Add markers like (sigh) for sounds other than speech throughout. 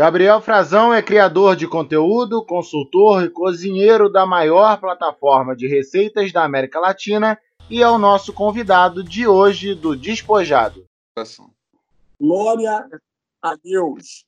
Gabriel Frazão é criador de conteúdo, consultor e cozinheiro da maior plataforma de receitas da América Latina e é o nosso convidado de hoje do Despojado. Glória a Deus!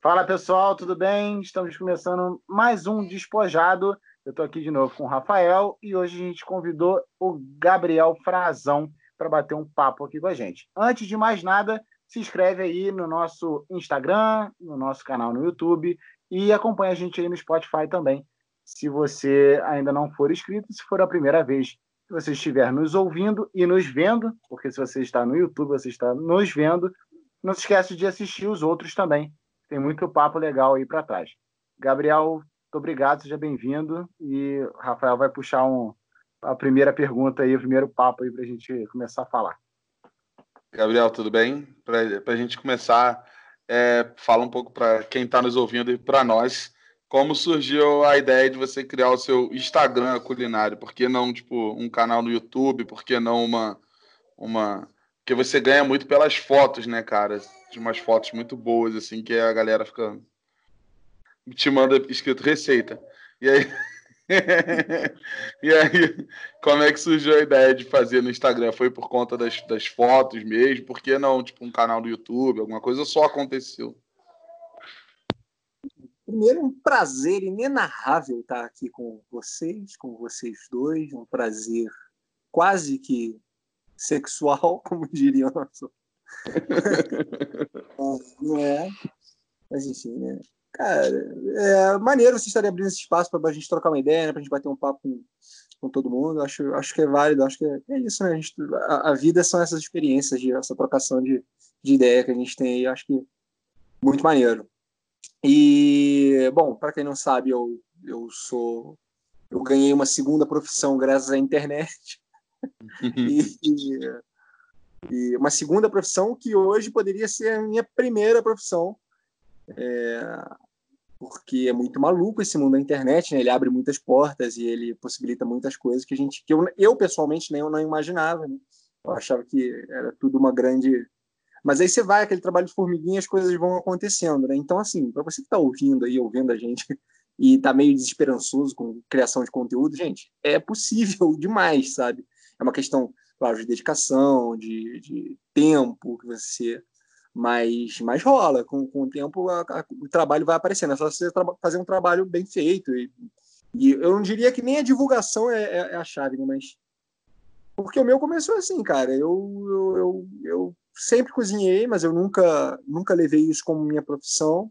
Fala pessoal, tudo bem? Estamos começando mais um Despojado. Eu estou aqui de novo com o Rafael e hoje a gente convidou o Gabriel Frazão para bater um papo aqui com a gente. Antes de mais nada, se inscreve aí no nosso Instagram, no nosso canal no YouTube e acompanha a gente aí no Spotify também. Se você ainda não for inscrito, se for a primeira vez que você estiver nos ouvindo e nos vendo, porque se você está no YouTube, você está nos vendo, não se esquece de assistir os outros também. Tem muito papo legal aí para trás. Gabriel, muito obrigado, seja bem-vindo. E Rafael vai puxar um, a primeira pergunta aí, o primeiro papo aí para a gente começar a falar. Gabriel, tudo bem? Para a gente começar, é, fala um pouco para quem está nos ouvindo e para nós, como surgiu a ideia de você criar o seu Instagram culinário? Por que não, tipo, um canal no YouTube? Por que não uma... uma... Porque você ganha muito pelas fotos, né, cara? De umas fotos muito boas, assim, que a galera fica te manda escrito receita. E aí... (laughs) e aí, como é que surgiu a ideia de fazer no Instagram? Foi por conta das, das fotos mesmo? Por que não, tipo, um canal do YouTube, alguma coisa? Só aconteceu? Primeiro, um prazer inenarrável estar aqui com vocês, com vocês dois. Um prazer quase que sexual, (laughs) como diriam nosso. (laughs) Não é? Mas enfim, né? Cara, é maneiro você estar abrindo esse espaço para a gente trocar uma ideia, né, para a gente bater um papo com, com todo mundo. Acho, acho que é válido, acho que é, é isso, né? A, gente, a, a, vida são essas experiências, de, essa trocação de, de ideia que a gente tem aí. Acho que muito maneiro. E, bom, para quem não sabe, eu, eu sou. Eu ganhei uma segunda profissão graças à internet. (laughs) e, e, e uma segunda profissão que hoje poderia ser a minha primeira profissão. É, porque é muito maluco esse mundo da internet, né? Ele abre muitas portas e ele possibilita muitas coisas que a gente, que eu, eu pessoalmente nem eu não imaginava. Né? Eu achava que era tudo uma grande. Mas aí você vai aquele trabalho de formiguinha, as coisas vão acontecendo, né? Então assim, para você que está ouvindo aí, ouvindo a gente (laughs) e está meio desesperançoso com criação de conteúdo, gente, é possível (laughs) demais, sabe? É uma questão, claro, de dedicação, de, de tempo que você mas, mas rola, com, com o tempo a, a, o trabalho vai aparecendo, é só você fazer um trabalho bem feito. E, e, eu não diria que nem a divulgação é, é, é, a chave, né? mas. Porque o meu começou assim, cara. Eu, eu, eu, eu, sempre cozinhei, mas eu nunca, nunca levei isso como minha profissão.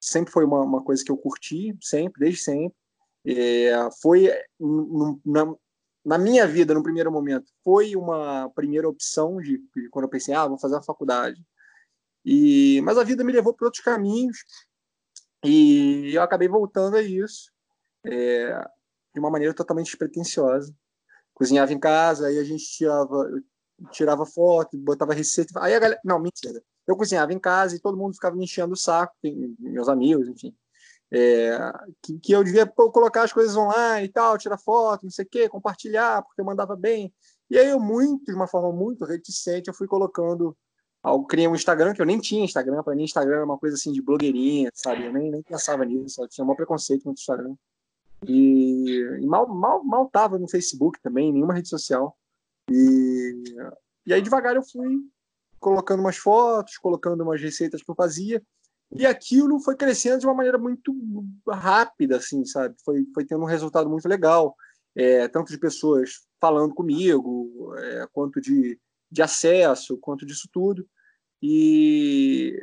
Sempre foi uma, uma coisa que eu curti, sempre, desde sempre. É, foi na, na minha vida, no primeiro momento, foi uma primeira opção de, de quando eu pensei, ah, vou fazer a faculdade e, mas a vida me levou para outros caminhos e eu acabei voltando a isso é, de uma maneira totalmente despretensiosa. Cozinhava em casa, aí a gente tirava, tirava foto, botava receita. Aí a galera. Não, mentira. Eu cozinhava em casa e todo mundo ficava me enchendo o saco, meus amigos, enfim. É, que, que, eu devia colocar as coisas online e tal, tirar foto, não sei o quê, compartilhar, porque eu mandava bem. E aí eu, muito, de uma forma muito reticente, eu fui colocando eu criei um Instagram, que eu nem tinha Instagram, para mim Instagram era uma coisa assim de blogueirinha, sabe? Eu nem, nem pensava nisso, tinha um preconceito no Instagram. E, e, mal, mal, mal tava no Facebook também, nenhuma rede social. E, e aí devagar eu fui colocando umas fotos, colocando umas receitas que eu fazia, e aquilo foi crescendo de uma maneira muito rápida, assim, sabe? Foi, foi tendo um resultado muito legal, é, tanto de pessoas falando comigo, é, quanto de, de acesso, quanto disso tudo. E,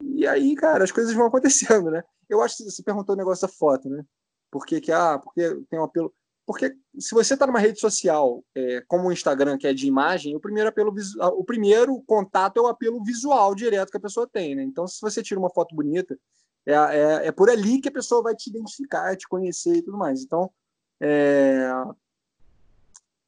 e aí, cara, as coisas vão (laughs) acontecendo, né? Eu acho que você perguntou o negócio da foto, né? Por que, que ah, porque tem um apelo. Porque se você está numa rede social é, como o Instagram, que é de imagem, o primeiro apelo o primeiro contato é o apelo visual direto que a pessoa tem, né? Então, se você tira uma foto bonita, é, é, é por ali que a pessoa vai te identificar, te conhecer e tudo mais. Então, é,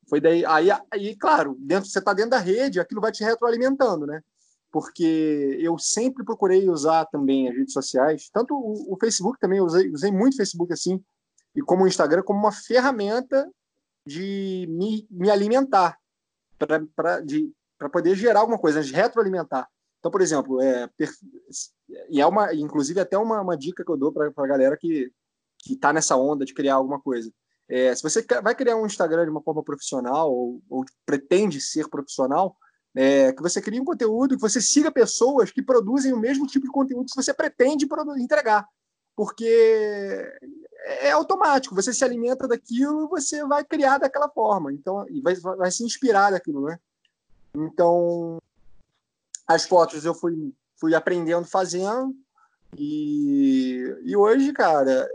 foi daí. Aí, aí, claro, dentro, você está dentro da rede, aquilo vai te retroalimentando, né? Porque eu sempre procurei usar também as redes sociais, tanto o, o Facebook também, usei, usei muito Facebook assim, e como o Instagram, como uma ferramenta de me, me alimentar, para poder gerar alguma coisa, de retroalimentar. Então, por exemplo, é, e é uma, inclusive até uma, uma dica que eu dou para a galera que que está nessa onda de criar alguma coisa. É, se você vai criar um Instagram de uma forma profissional ou, ou pretende ser profissional, é, que você crie um conteúdo, que você siga pessoas que produzem o mesmo tipo de conteúdo que você pretende entregar. Porque é automático, você se alimenta daquilo, você vai criar daquela forma, então e vai, vai se inspirar daquilo, né? Então, as fotos eu fui, fui aprendendo fazendo, e, e hoje, cara,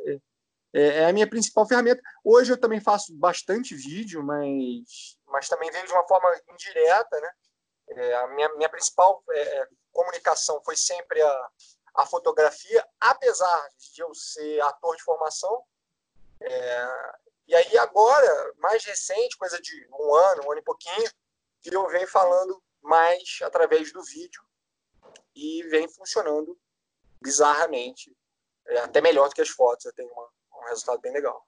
é, é a minha principal ferramenta. Hoje eu também faço bastante vídeo, mas, mas também veio de uma forma indireta, né? É, a minha, minha principal é, é, comunicação foi sempre a, a fotografia, apesar de eu ser ator de formação. É, e aí agora, mais recente, coisa de um ano, um ano e pouquinho, que eu venho falando mais através do vídeo e vem funcionando bizarramente, é, até melhor do que as fotos. Eu tenho uma, um resultado bem legal.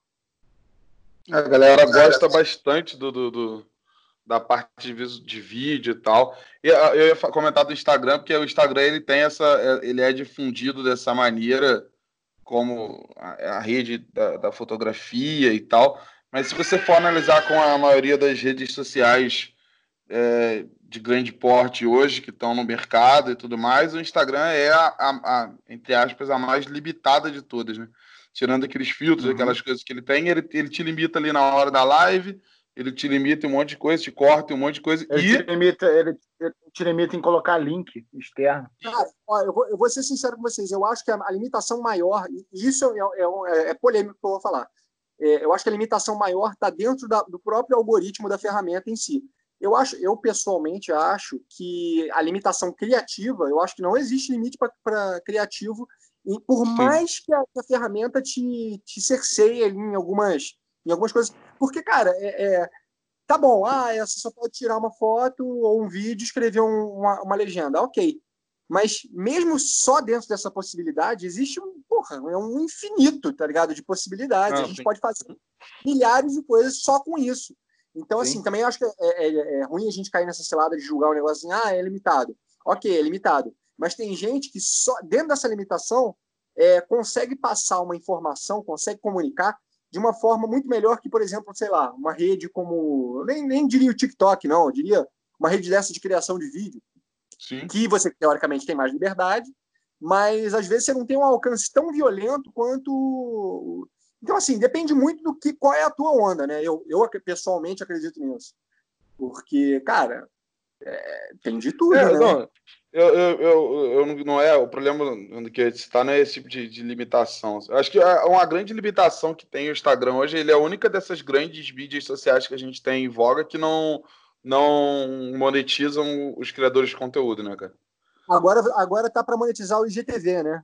A galera gosta bastante do, do, do da parte de, de, vídeo e tal. Ah, eu ia comentar do Instagram, porque o Instagram ele tem essa. É, ele é difundido dessa maneira, como a, a rede da, da, fotografia e tal. Mas se você for analisar com a maioria das redes sociais é, de grande porte hoje, que estão no mercado e tudo mais, o Instagram é a, a, a, entre aspas, a mais limitada de todas, né? Tirando aqueles filtros, uhum. aquelas coisas que ele tem, ele, ele te limita ali na hora da live, ele te limita em um monte de coisa, te corta em um monte de coisa. Ele, e... te, limita, ele, ele te limita em colocar link externo. Cara, ó, eu, vou, eu vou ser sincero com vocês. Eu acho que a, a limitação maior, e isso é, é, é, é, polêmico que eu vou falar. É, eu acho que a limitação maior está dentro da, do próprio algoritmo da ferramenta em si. Eu acho, eu pessoalmente acho que a limitação criativa, eu acho que não existe limite para criativo, e por Sim. mais que a, a, ferramenta te, te cerceie ali em algumas em algumas coisas. Porque, cara, é, é, tá bom, ah, você só pode tirar uma foto ou um vídeo e escrever um, uma, uma legenda. Ok. Mas mesmo só dentro dessa possibilidade, existe um, porra, é um infinito, tá ligado? De possibilidades. Não, a gente sim. pode fazer milhares de coisas só com isso. Então, sim. assim, também acho que é, é, é, ruim a gente cair nessa cilada de julgar o um negócio assim, ah, é limitado. Ok, é limitado. Mas tem gente que só dentro dessa limitação é, consegue passar uma informação, consegue comunicar de uma forma muito melhor que, por exemplo, sei lá, uma rede como. Nem, nem diria o TikTok, não, eu diria uma rede dessa de criação de vídeo. Sim. Que você, teoricamente, tem mais liberdade, mas às vezes você não tem um alcance tão violento quanto. Então, assim, depende muito do que qual é a tua onda, né? Eu, eu pessoalmente acredito nisso. Porque, cara, é, tem de tudo, é, né? Não, eu, eu, eu, eu, não é o problema que está não é esse tipo de, de, limitação. Eu acho que é uma grande limitação que tem o Instagram hoje. Ele é a única dessas grandes mídias sociais que a gente tem em voga que não não monetizam os criadores de conteúdo, né, cara? Agora, agora tá para monetizar o IGTV, né?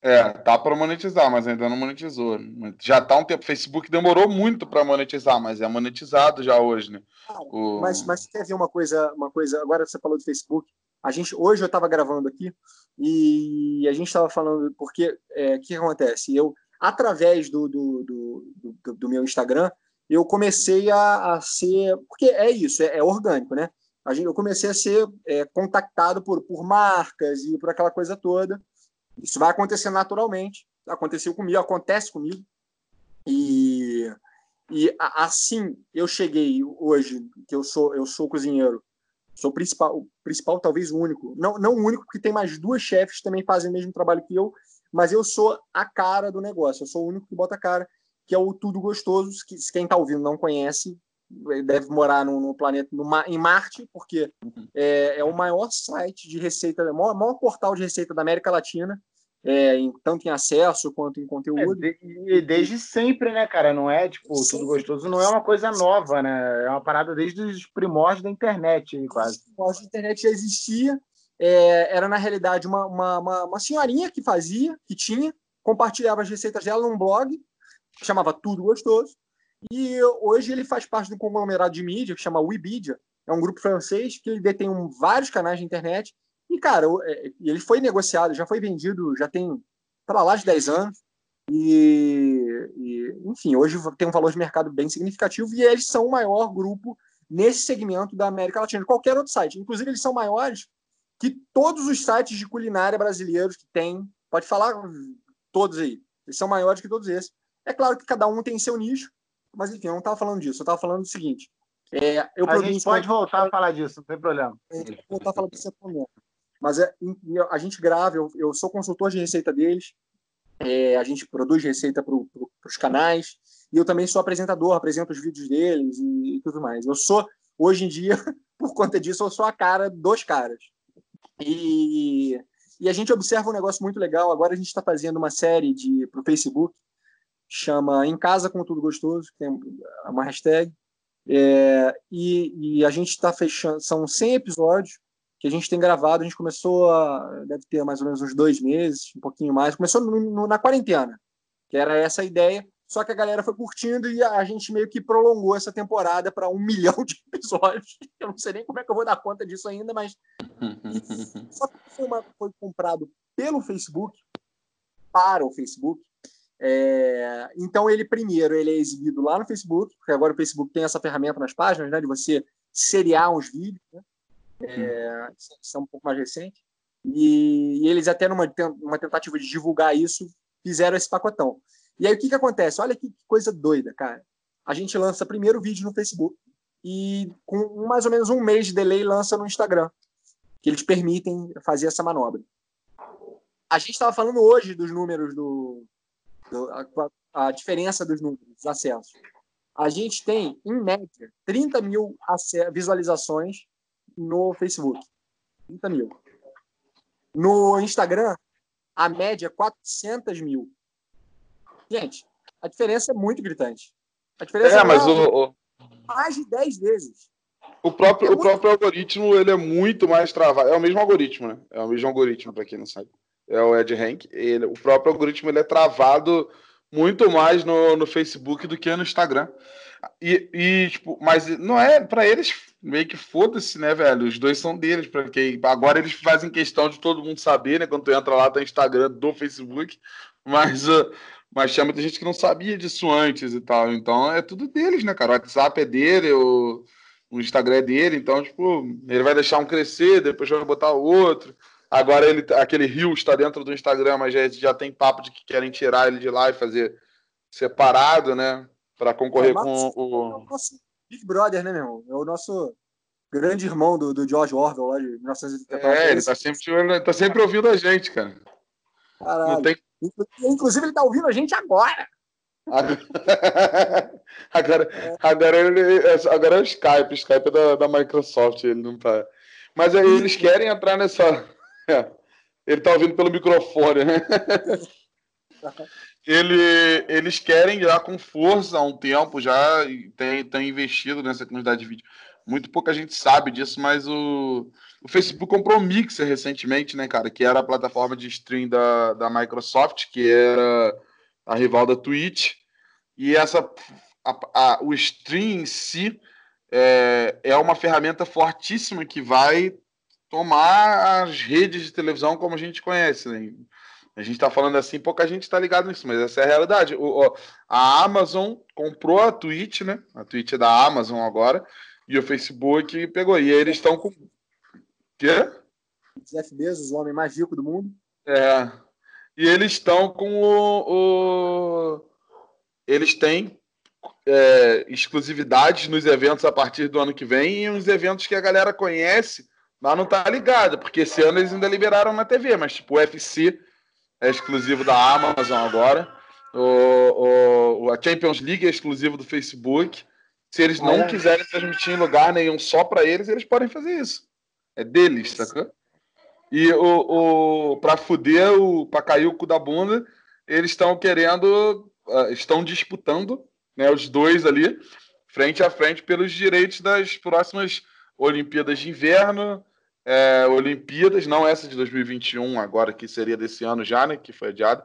É, tá para monetizar, mas ainda não monetizou. Já tá um tempo. Facebook demorou muito para monetizar, mas é monetizado já hoje, né? Ah, o... Mas, mas quer ver uma coisa, uma coisa? Agora você falou do Facebook. A gente, hoje eu estava gravando aqui e a gente estava falando porque é, que acontece? Eu, através do, do, do, do, do meu Instagram, eu comecei a, a, ser. Porque é isso, é, é orgânico, né? A gente, eu comecei a ser é, contactado por, por marcas e por aquela coisa toda. Isso vai acontecer naturalmente. Aconteceu comigo, acontece comigo. E, e assim eu cheguei hoje, que eu sou, eu sou cozinheiro, Sou o principal, o principal, talvez o único. Não, não o único, porque tem mais duas chefes que também fazem o mesmo trabalho que eu, mas eu sou a cara do negócio. Eu sou o único que bota a cara, que é o Tudo Gostoso, que quem está ouvindo não conhece, deve morar no, no planeta, no, em Marte, porque uhum. é, é, o maior site de receita, o maior, maior portal de receita da América Latina é, em, tanto em acesso quanto em conteúdo. É, de, desde sempre, né, cara? Não é, tipo, Sim. tudo gostoso, não é uma coisa nova, né? É uma parada desde os primórdios da internet, quase. Os primórdios da internet já existia. É, era, na realidade, uma, uma, uma, uma, senhorinha que fazia, que tinha, compartilhava as receitas dela num blog, que chamava Tudo Gostoso. E hoje ele faz parte de um conglomerado de mídia que chama Webedia. É um grupo francês que detém vários canais de internet e, cara, é, ele foi negociado, já foi vendido, já tem para lá de 10 anos. E, e, enfim, hoje tem um valor de mercado bem significativo e eles são o maior grupo nesse segmento da América Latina, de qualquer outro site. Inclusive, eles são maiores que todos os sites de culinária brasileiros que tem, pode falar todos aí, eles são maiores que todos esses. É claro que cada um tem seu nicho, mas enfim, eu não estava falando disso, eu estava falando do seguinte. É, eu a gente pode voltar a falar disso, não tem problema. A gente pode voltar a falar disso momento. Mas é, a gente grava, eu, eu sou consultor de receita deles, é, a gente produz receita para pro, os canais, e eu também sou apresentador, apresento os vídeos deles e, e, tudo mais. Eu sou, hoje em dia, (laughs) por conta disso, eu sou a cara dos caras. E, e a gente observa um negócio muito legal. Agora a gente está fazendo uma série para o Facebook, chama Em Casa com Tudo Gostoso, que tem uma hashtag. É, e, e, a gente está fechando, são 100 episódios que a gente tem gravado. A gente começou, a, deve ter mais ou menos uns dois meses, um pouquinho mais. Começou no, no, na quarentena, que era essa a ideia. Só que a galera foi curtindo e a gente meio que prolongou essa temporada para um (laughs) milhão de episódios. Eu não sei nem como é que eu vou dar conta disso ainda, mas. (laughs) Só que foi, uma, foi comprado pelo Facebook, para o Facebook. É... Então, ele primeiro ele é exibido lá no Facebook, porque agora o Facebook tem essa ferramenta nas páginas, né, de você seriar uns vídeos. Né? É... Isso é um pouco mais recente. E, e eles, até numa, tentativa de divulgar isso, fizeram esse pacotão. E aí o que, que acontece? Olha que coisa doida, cara. A gente lança primeiro o vídeo no Facebook e com mais ou menos um mês de delay lança no Instagram, que eles permitem fazer essa manobra. A gente estava falando hoje dos números do, do a, a, diferença dos números, dos acessos. A gente tem, em média, 30 mil visualizações no Facebook. 30 mil. No Instagram, a média é 400 mil. Gente, a diferença é muito gritante. A diferença é, é mas o, mais de 10 vezes. O próprio, é o próprio algoritmo ele é muito mais travado. É o mesmo algoritmo, né? É o mesmo algoritmo, para quem não sabe. É o Ed Rank. Ele, o próprio algoritmo ele é travado muito mais no, no Facebook do que no Instagram. E, e tipo, mas não é para eles meio que foda-se, né, velho? Os dois são deles, porque agora eles fazem questão de todo mundo saber, né? Quando tu entra lá, tá Instagram do Facebook, mas uh, mas tinha muita gente que não sabia disso antes e tal. Então é tudo deles, né, cara? O WhatsApp é dele, o, o Instagram é dele. Então, tipo, ele vai deixar um crescer, depois vai botar o outro. Agora ele, aquele Rio está dentro do Instagram, mas já, já tem papo de que querem tirar ele de lá e fazer separado, né? Para concorrer é, com o. É o nosso Big Brother, né, meu irmão? É o nosso grande irmão do, do George Orwell lá de 1984. É, ele tá sempre, tá sempre ouvindo a gente, cara. Caralho. Tem Inclusive, ele está ouvindo a gente agora. (laughs) agora, agora, ele, agora é o Skype, o Skype é da, da Microsoft, ele não tá. Mas aí eles querem entrar nessa. É, ele tá ouvindo pelo microfone, né? (laughs) ele, eles querem já com força há um tempo, já tem, tem investido nessa comunidade de vídeo. Muito pouca gente sabe disso, mas o, o Facebook comprou o Mixer recentemente, né, cara? Que era a plataforma de stream da, da Microsoft, que era a rival da Twitch. E essa, a, a, o stream em si é, é uma ferramenta fortíssima que vai tomar as redes de televisão como a gente conhece. Né? A gente está falando assim, pouca gente está ligado nisso, mas essa é a realidade. O, a Amazon comprou a Twitch, né? A Twitch é da Amazon agora, e o Facebook pegou. E eles estão com Quê? Jeff Bezos, o homem mais rico do mundo. É. E eles estão com o, o, Eles têm é, exclusividades nos eventos a partir do ano que vem e uns eventos que a galera conhece, mas não tá ligada, porque esse ano eles ainda liberaram na TV, mas tipo o UFC é exclusivo da Amazon agora. O, o, a Champions League é exclusivo do Facebook. Se eles não é. quiserem transmitir em lugar nenhum só para eles, eles podem fazer isso. É deles, sacou? E o, o para fuder, o, para cair o cu da bunda, eles estão querendo, uh, estão disputando, né, os dois ali, frente a frente, pelos direitos das próximas Olimpíadas de Inverno, é, Olimpíadas, não essa de 2021, agora que seria desse ano já, né, que foi adiada,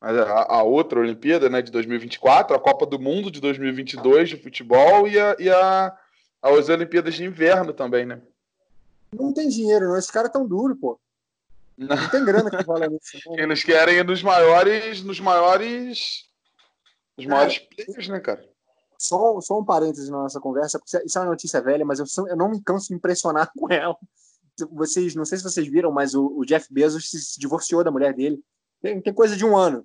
mas a, a, outra Olimpíada, né, de 2024, a Copa do Mundo de 2022 de futebol e, a, e a, as Olimpíadas de Inverno também, né? Não tem dinheiro, não. Esses caras tão duro, pô. Não. não tem grana que rola nisso. (laughs) Eles querem ir nos maiores. Nos maiores. Nos maiores é, players, né, cara? Só, só um parêntese na nossa conversa, porque isso é uma notícia velha, mas eu, eu não me canso de impressionar (laughs) com ela. vocês, não sei se vocês viram, mas o, o Jeff Bezos se divorciou da mulher dele. Tem, tem coisa de um ano.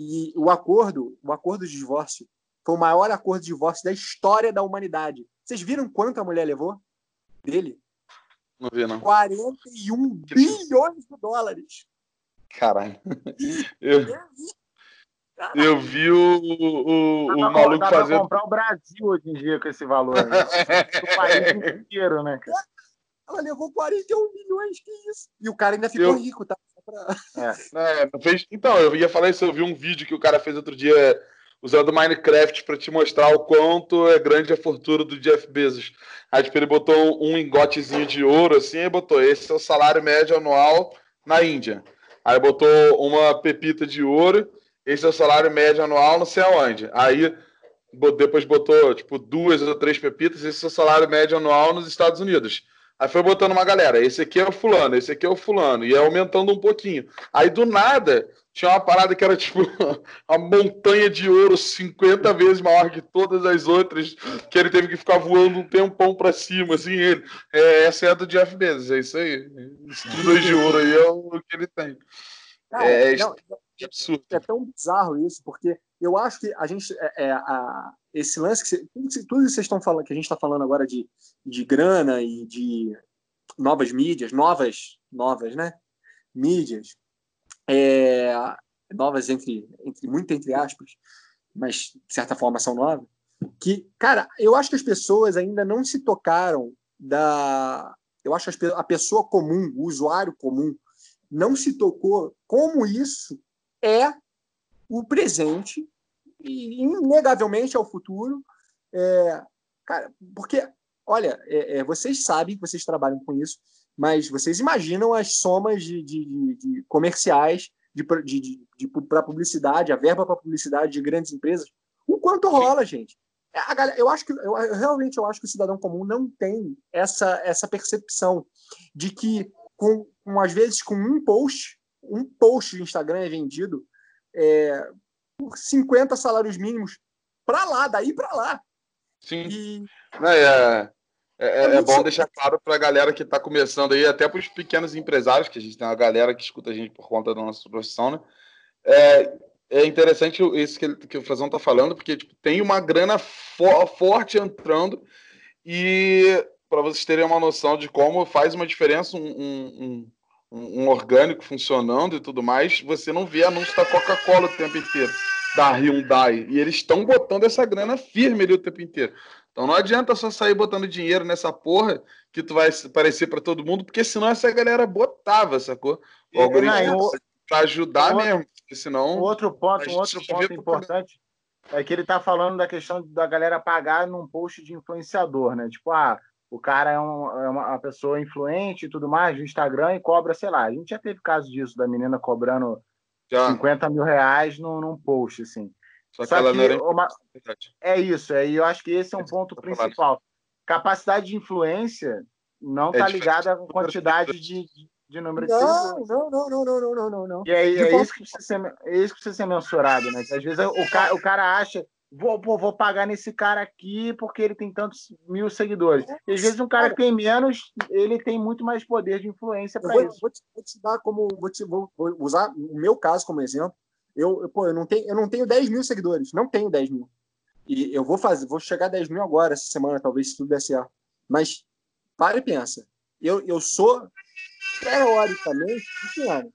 E o acordo, o acordo de divórcio, foi o maior acordo de divórcio da história da humanidade. Vocês viram quanto a mulher levou dele? Não vi, não. 41 bilhões de dólares. Caralho. Eu, eu vi o, o, o maluco dá pra fazendo. comprar o Brasil hoje em dia com esse valor. Né? o país inteiro, né, cara? Ela levou 41 milhões, que isso? E o cara ainda ficou Eu- rico, tá? Pra- É, não fez- Então, eu ia falar isso, eu vi um vídeo que o cara fez outro dia usando Minecraft para te mostrar o quanto é grande a fortuna do Jeff Bezos. Aí, tipo, ele botou um engotezinho de ouro, assim, e botou, esse é o salário médio anual na Índia. Aí botou uma pepita de ouro, esse é o salário médio anual não sei aonde. Aí depois botou, tipo, duas ou três pepitas, esse é o salário médio anual nos Estados Unidos. Aí foi botando uma galera, esse aqui é o fulano, esse aqui é o fulano, e ia aumentando um pouquinho. Aí do nada tinha uma parada que era (laughs) tipo a montanha de ouro 50 vezes maior que todas as outras, que ele teve que ficar voando um tempão pra cima, assim, ele. É, essa é a do Jeff Bezos, é isso aí. Tudo aí de ouro aí é o que ele tem. Cara, É, não, Que absurdo. é tão bizarro isso, porque eu acho que a gente. É, é, a, esse lance que cê- tudo, que- vocês estão falando, que a gente está falando agora de, de grana e de novas mídias, novas, novas, né? Mídias, é, novas entre, entre muito entre aspas, mas de certa forma são novas. Que, cara, eu acho que as pessoas ainda não se tocaram da. Eu acho que a pessoa comum, o usuário comum, não se tocou como isso é o presente e inegavelmente é o futuro. É, cara, porque, olha, é, é, vocês sabem que vocês trabalham com isso, mas vocês imaginam as somas de, de, de- comerciais para publicidade, a verba para publicidade de grandes empresas, o quanto rola, gente. É, A galera, eu acho que eu, eu realmente eu acho que o cidadão comum não tem essa, essa percepção de que com, com às vezes com um post, um post de Instagram é vendido é, por 50 salários mínimos para lá, daí para lá. Sim. E É, é, é, é muito bom deixar claro para a galera que está começando aí, até para os pequenos empresários, que a gente tem uma galera que escuta a gente por conta da nossa profissão, né? É, é interessante isso que, ele- que o Frazão está falando, porque tipo, tem uma grana fo- forte entrando e para vocês terem uma noção de como faz uma diferença um, um, um, um orgânico funcionando e tudo mais, você não vê anúncio da Coca-Cola o tempo inteiro, da Hyundai, e eles estão botando essa grana firme ali o tempo inteiro. Então não adianta só sair botando dinheiro nessa porra que tu vai parecer para todo mundo, porque senão essa galera botava, sacou? O algoritmo para ajudar mesmo, porque senão outro ponto, um outro ponto importante é que ele está falando da questão da galera pagar num post de influenciador, né? Tipo, ah, o cara é, um- é uma, pessoa influente e tudo mais do Instagram e cobra, sei lá. A gente já teve caso disso, da menina cobrando já, 50 mil reais num, num post, assim. só que Só ela que não era uma- é isso, é, e eu acho que esse é um Esse ponto tá falando. principal. Capacidade de influência não É está diferente ligada com do quantidade de, de, número de seguidores. não, não, não, não, não, não, não, não. E aí, é, isso que precisa ser, é isso que precisa ser mensurado, né? Que às vezes o cara, o cara acha, vou, pô, vou pagar nesse cara aqui porque ele tem tantos mil seguidores. E às vezes um cara que tem menos, ele tem muito mais poder de influência para isso. vou te, vou te dar como. Vou, te, vou, vou usar o meu caso como exemplo. Eu, eu, pô, eu, não tenho, eu não tenho 10 mil seguidores. Não tenho 10 mil. E eu vou fazer, vou chegar a 10 mil agora, essa semana, talvez, se tudo der certo. Mas para e pensa. Eu, eu sou teoricamente pequeno.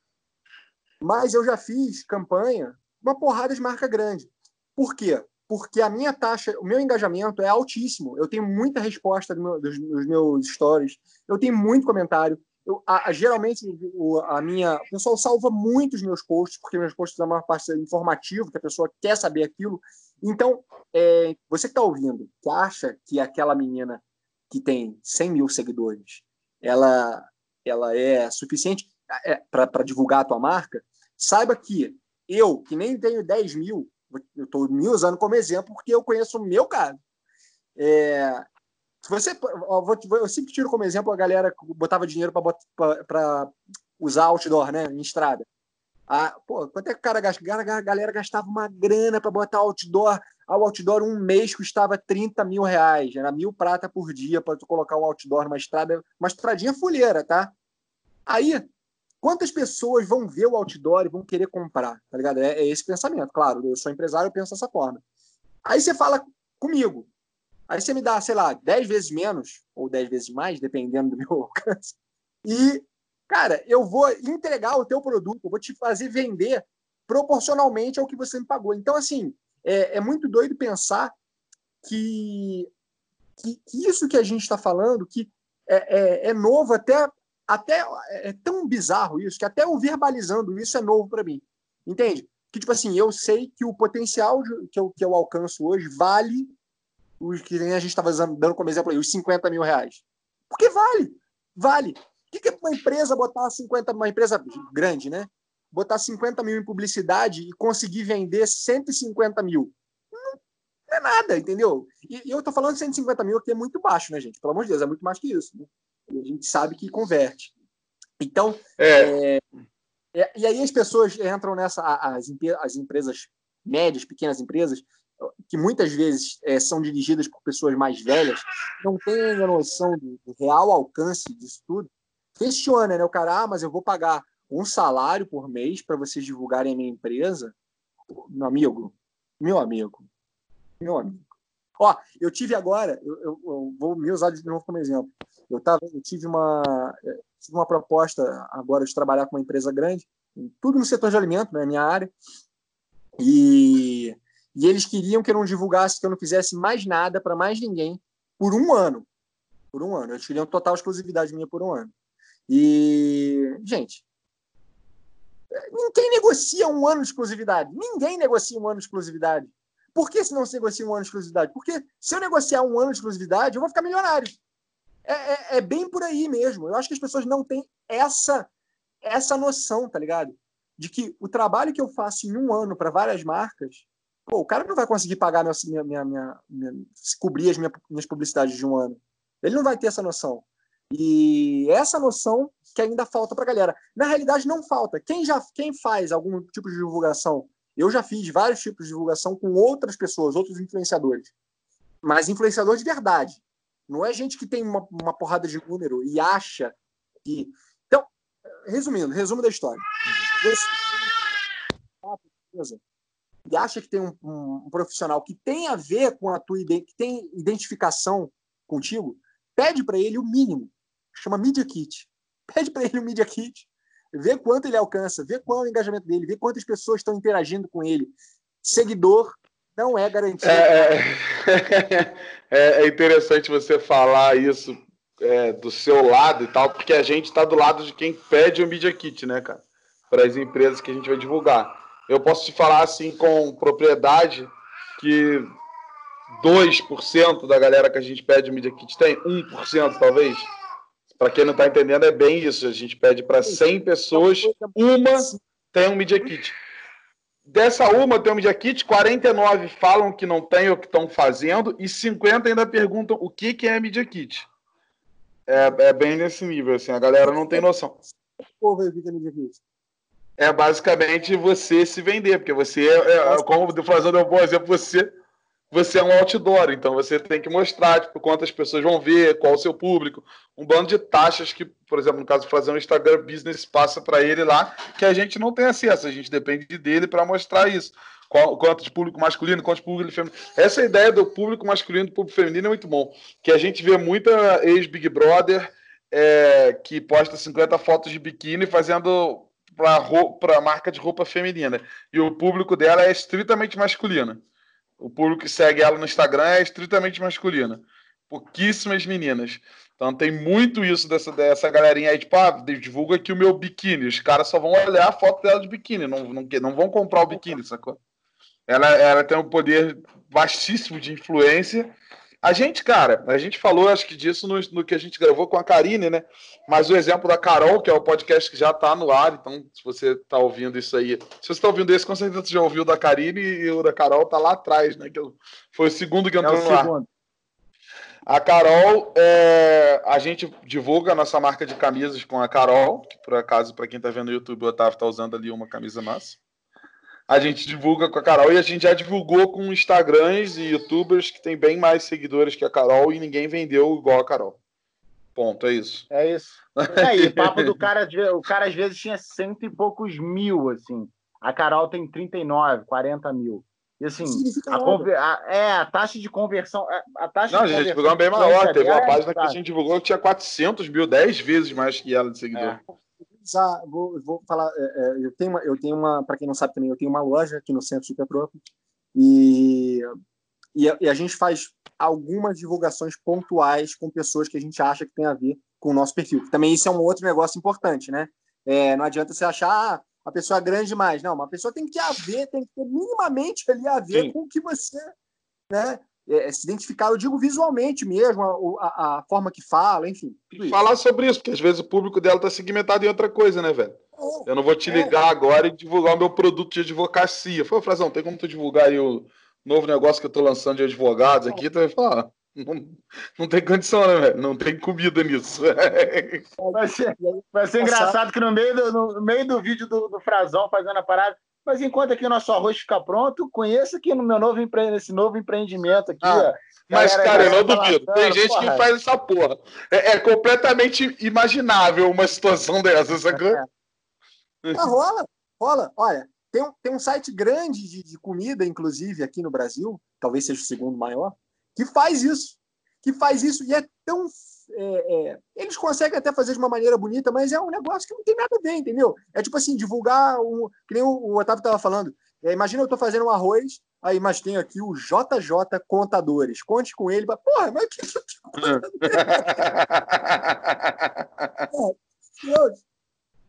Mas eu já fiz campanha, uma porrada de marca grande. Por quê? Porque a minha taxa, o meu engajamento é altíssimo. Eu tenho muita resposta do meu- dos, dos meus stories. Eu tenho muito comentário. Eu, a- a- geralmente o, a minha, o pessoal salva muito os meus posts, porque meus posts, a maior parte informativo, que a pessoa quer saber aquilo. Então, é, você que está ouvindo, que acha que aquela menina que tem 100 mil seguidores, ela, ela é suficiente para divulgar a tua marca, saiba que eu, que nem tenho 10 mil, eu estou me usando como exemplo porque eu conheço o meu caso. É, você, eu sempre tiro como exemplo a galera que botava dinheiro para usar outdoor, né, em estrada. Ah, pô, quanto é que o cara gasta? A galera gastava uma grana para botar outdoor. Ah, o outdoor um mês custava 30 mil reais, era mil prata por dia para tu colocar um outdoor numa estrada, uma estradinha fuleira, tá? Aí, quantas pessoas vão ver o outdoor e vão querer comprar? Tá ligado? É, é esse pensamento. Claro, eu sou empresário, eu penso dessa forma. Aí você fala comigo. Aí você me dá, sei lá, 10 vezes menos, ou 10 vezes mais, dependendo do meu (laughs) alcance. E, cara, eu vou entregar o teu produto, eu vou te fazer vender proporcionalmente ao que você me pagou. Então, assim, é, é muito doido pensar que, que, que isso que a gente está falando, que é, é, é, novo até, até é tão bizarro isso, que até eu verbalizando isso é novo para mim. Entende? Que, tipo assim, eu sei que o potencial que eu, que eu alcanço hoje vale os que a gente estava dando como exemplo aí, os 50 mil reais. Porque vale, vale. O que, que é uma empresa botar 50, uma empresa grande, né? Botar 50 mil em publicidade e conseguir vender 150 mil? Não, é nada, entendeu? E, e eu tô falando de 150 mil que é muito baixo, né, gente? Pelo amor de Deus, é muito mais que isso. Né? A gente sabe que converte. Então, é. É, é, e aí as pessoas entram nessa, as, as empresas médias, pequenas empresas, que muitas vezes é, são dirigidas por pessoas mais velhas, não têm a noção do, do, real alcance disso tudo, questiona, né? O cara, ah, mas eu vou pagar um salário por mês para vocês divulgarem a minha empresa. Meu amigo, meu amigo, meu amigo. Ó, eu tive agora, eu, eu, eu vou me usar de novo como exemplo. Eu, tava, eu tive, uma, é, tive uma proposta agora de trabalhar com uma empresa grande, tudo no setor de alimento, né, minha área, e e eles queriam que eu não divulgasse, que eu não fizesse mais nada para mais ninguém por um ano. Por um ano. Eles queriam total exclusividade minha por um ano. E, gente, ninguém negocia um ano de exclusividade. Ninguém negocia um ano de exclusividade. Por que se não se negocia um ano de exclusividade? Porque se eu negociar um ano de exclusividade, eu vou ficar milionário. É, é, é bem por aí mesmo. Eu acho que as pessoas não têm essa, essa noção, tá ligado? De que o trabalho que eu faço em um ano para várias marcas Pô, o cara não vai conseguir pagar minha, minha, minha, minha cobrir as minhas, minhas publicidades de um ano. Ele não vai ter essa noção. E essa noção que ainda falta para a galera. Na realidade, não falta. Quem já quem faz algum tipo de divulgação, eu já fiz vários tipos de divulgação com outras pessoas, outros influenciadores. Mas influenciador de verdade. Não é gente que tem uma, uma porrada de número e acha que. Então, resumindo, resumo da história. Esse e acha que tem um, um, um, profissional que tem a ver com a tua que tem identificação contigo, pede para ele o mínimo, chama Media Kit. Pede para ele o Media Kit, vê quanto ele alcança, vê qual é o engajamento dele, vê quantas pessoas estão interagindo com ele. Seguidor não é garantido. É, é, (laughs) é, é interessante você falar isso é, do seu lado e tal, porque a gente está do lado de quem pede o Media Kit, né, cara? Para as empresas que a gente vai divulgar eu posso te falar assim com propriedade que 2% da galera que a gente pede Media Kit tem, 1% talvez. Para quem não está entendendo, é bem isso. A gente pede para 100 pessoas, uma tem um Media Kit. Dessa uma tem um Media Kit, 49 falam que não tem ou que estão fazendo, e 50 ainda perguntam o que, que é Media Kit. É, é bem nesse nível, assim, a galera não tem noção. O que é Media Kit? é basicamente você se vender, porque você, é, é como fazendo um bom exemplo, você, você é um outdoor, então você tem que mostrar tipo, quantas pessoas vão ver, qual o seu público, um bando de taxas que, por exemplo, no caso de fazer um Instagram Business, passa para ele lá, que a gente não tem acesso, a gente depende dele para mostrar isso. Qual, quanto de público masculino, quanto de público feminino. Essa ideia do público masculino e do público feminino é muito bom, que a gente vê muita ex-Big Brother é, que posta 50 fotos de biquíni fazendo para marca de roupa feminina. E o público dela é estritamente masculino. O público que segue ela no Instagram é estritamente masculino. Pouquíssimas meninas. Então tem muito isso dessa, dessa galerinha aí, tipo, ah, divulga aqui o meu biquíni. Os caras só vão olhar a foto dela de biquíni, não, não, não vão comprar o biquíni, sacou? Ela, ela tem um poder vastíssimo de influência a gente, cara, a gente falou, acho que disso no, no, que a gente gravou com a Karine, né? Mas o exemplo da Carol, que é o podcast que já está no ar, então se você está ouvindo isso aí, se você está ouvindo esse, com certeza você já ouviu o da Karine e o da Carol tá lá atrás, né? Que foi o segundo que entrou é no ar. A Carol, é, a gente divulga a nossa marca de camisas com a Carol, que por acaso, para quem está vendo no YouTube, o Otávio está usando ali uma camisa massa a gente divulga com a Carol e a gente já divulgou com Instagrams e youtubers que tem bem mais seguidores que a Carol e ninguém vendeu igual a Carol. Ponto, é isso. É isso. É, e papo do cara, o cara às vezes tinha cento e poucos mil, assim. A Carol tem 39, 40 mil. E assim, a, conver... a, é, a taxa de conversão. A, taxa Não, de a gente divulgou bem maior. Teve uma página que a gente divulgou que tinha 400 mil, 10 vezes mais que ela de seguidor. É. Já vou, vou falar. É, é, eu tenho uma, eu tenho uma para quem não sabe também, eu tenho uma loja aqui no centro de Petrópolis e, e a, e, a, gente faz algumas divulgações pontuais com pessoas que a gente acha que tem a ver com o nosso perfil. Também isso é um outro negócio importante, né? É, não adianta você achar, ah, a pessoa é grande demais. Não, uma pessoa tem que haver, tem que ter minimamente ali a ver Sim. com o que você né, é, é, se identificar. Eu digo visualmente mesmo, a, a, a forma que fala, enfim. Falar sobre isso, porque às vezes o público dela está segmentado em outra coisa, né, velho? É, eu não vou te ligar é. agora e divulgar o meu produto de advocacia. Foi, Frazão, tem como tu divulgar aí o novo negócio que eu estou lançando de advogados aqui? Tu vai falar. Não, não tem condição, né, velho? Não tem comida nisso. (laughs) Vai ser, vai ser engraçado que no meio do, no meio do vídeo do, do Frazão fazendo a parada, mas enquanto aqui o nosso arroz fica pronto, conheça aqui no meu novo empre... esse novo empreendimento aqui. Ah, mas, cara, eu não duvido. Tem gente porra. que faz essa porra. É, é, completamente imaginável uma situação (laughs) dessa, sacou? É. Ah, rola, rola. Olha, tem um, tem um site grande de, de comida, inclusive, aqui no Brasil, talvez seja o segundo maior, que faz isso. Que faz isso e é tão. É, é, eles conseguem até fazer de uma maneira bonita, mas é um negócio que não tem nada a ver, entendeu? É tipo assim, divulgar. Um, que nem o, o Otávio estava falando. É, imagina eu estou fazendo um arroz, aí, mas tem aqui o JJ Contadores. Conte com ele. Mas, porra, mas que. (laughs) é, (laughs)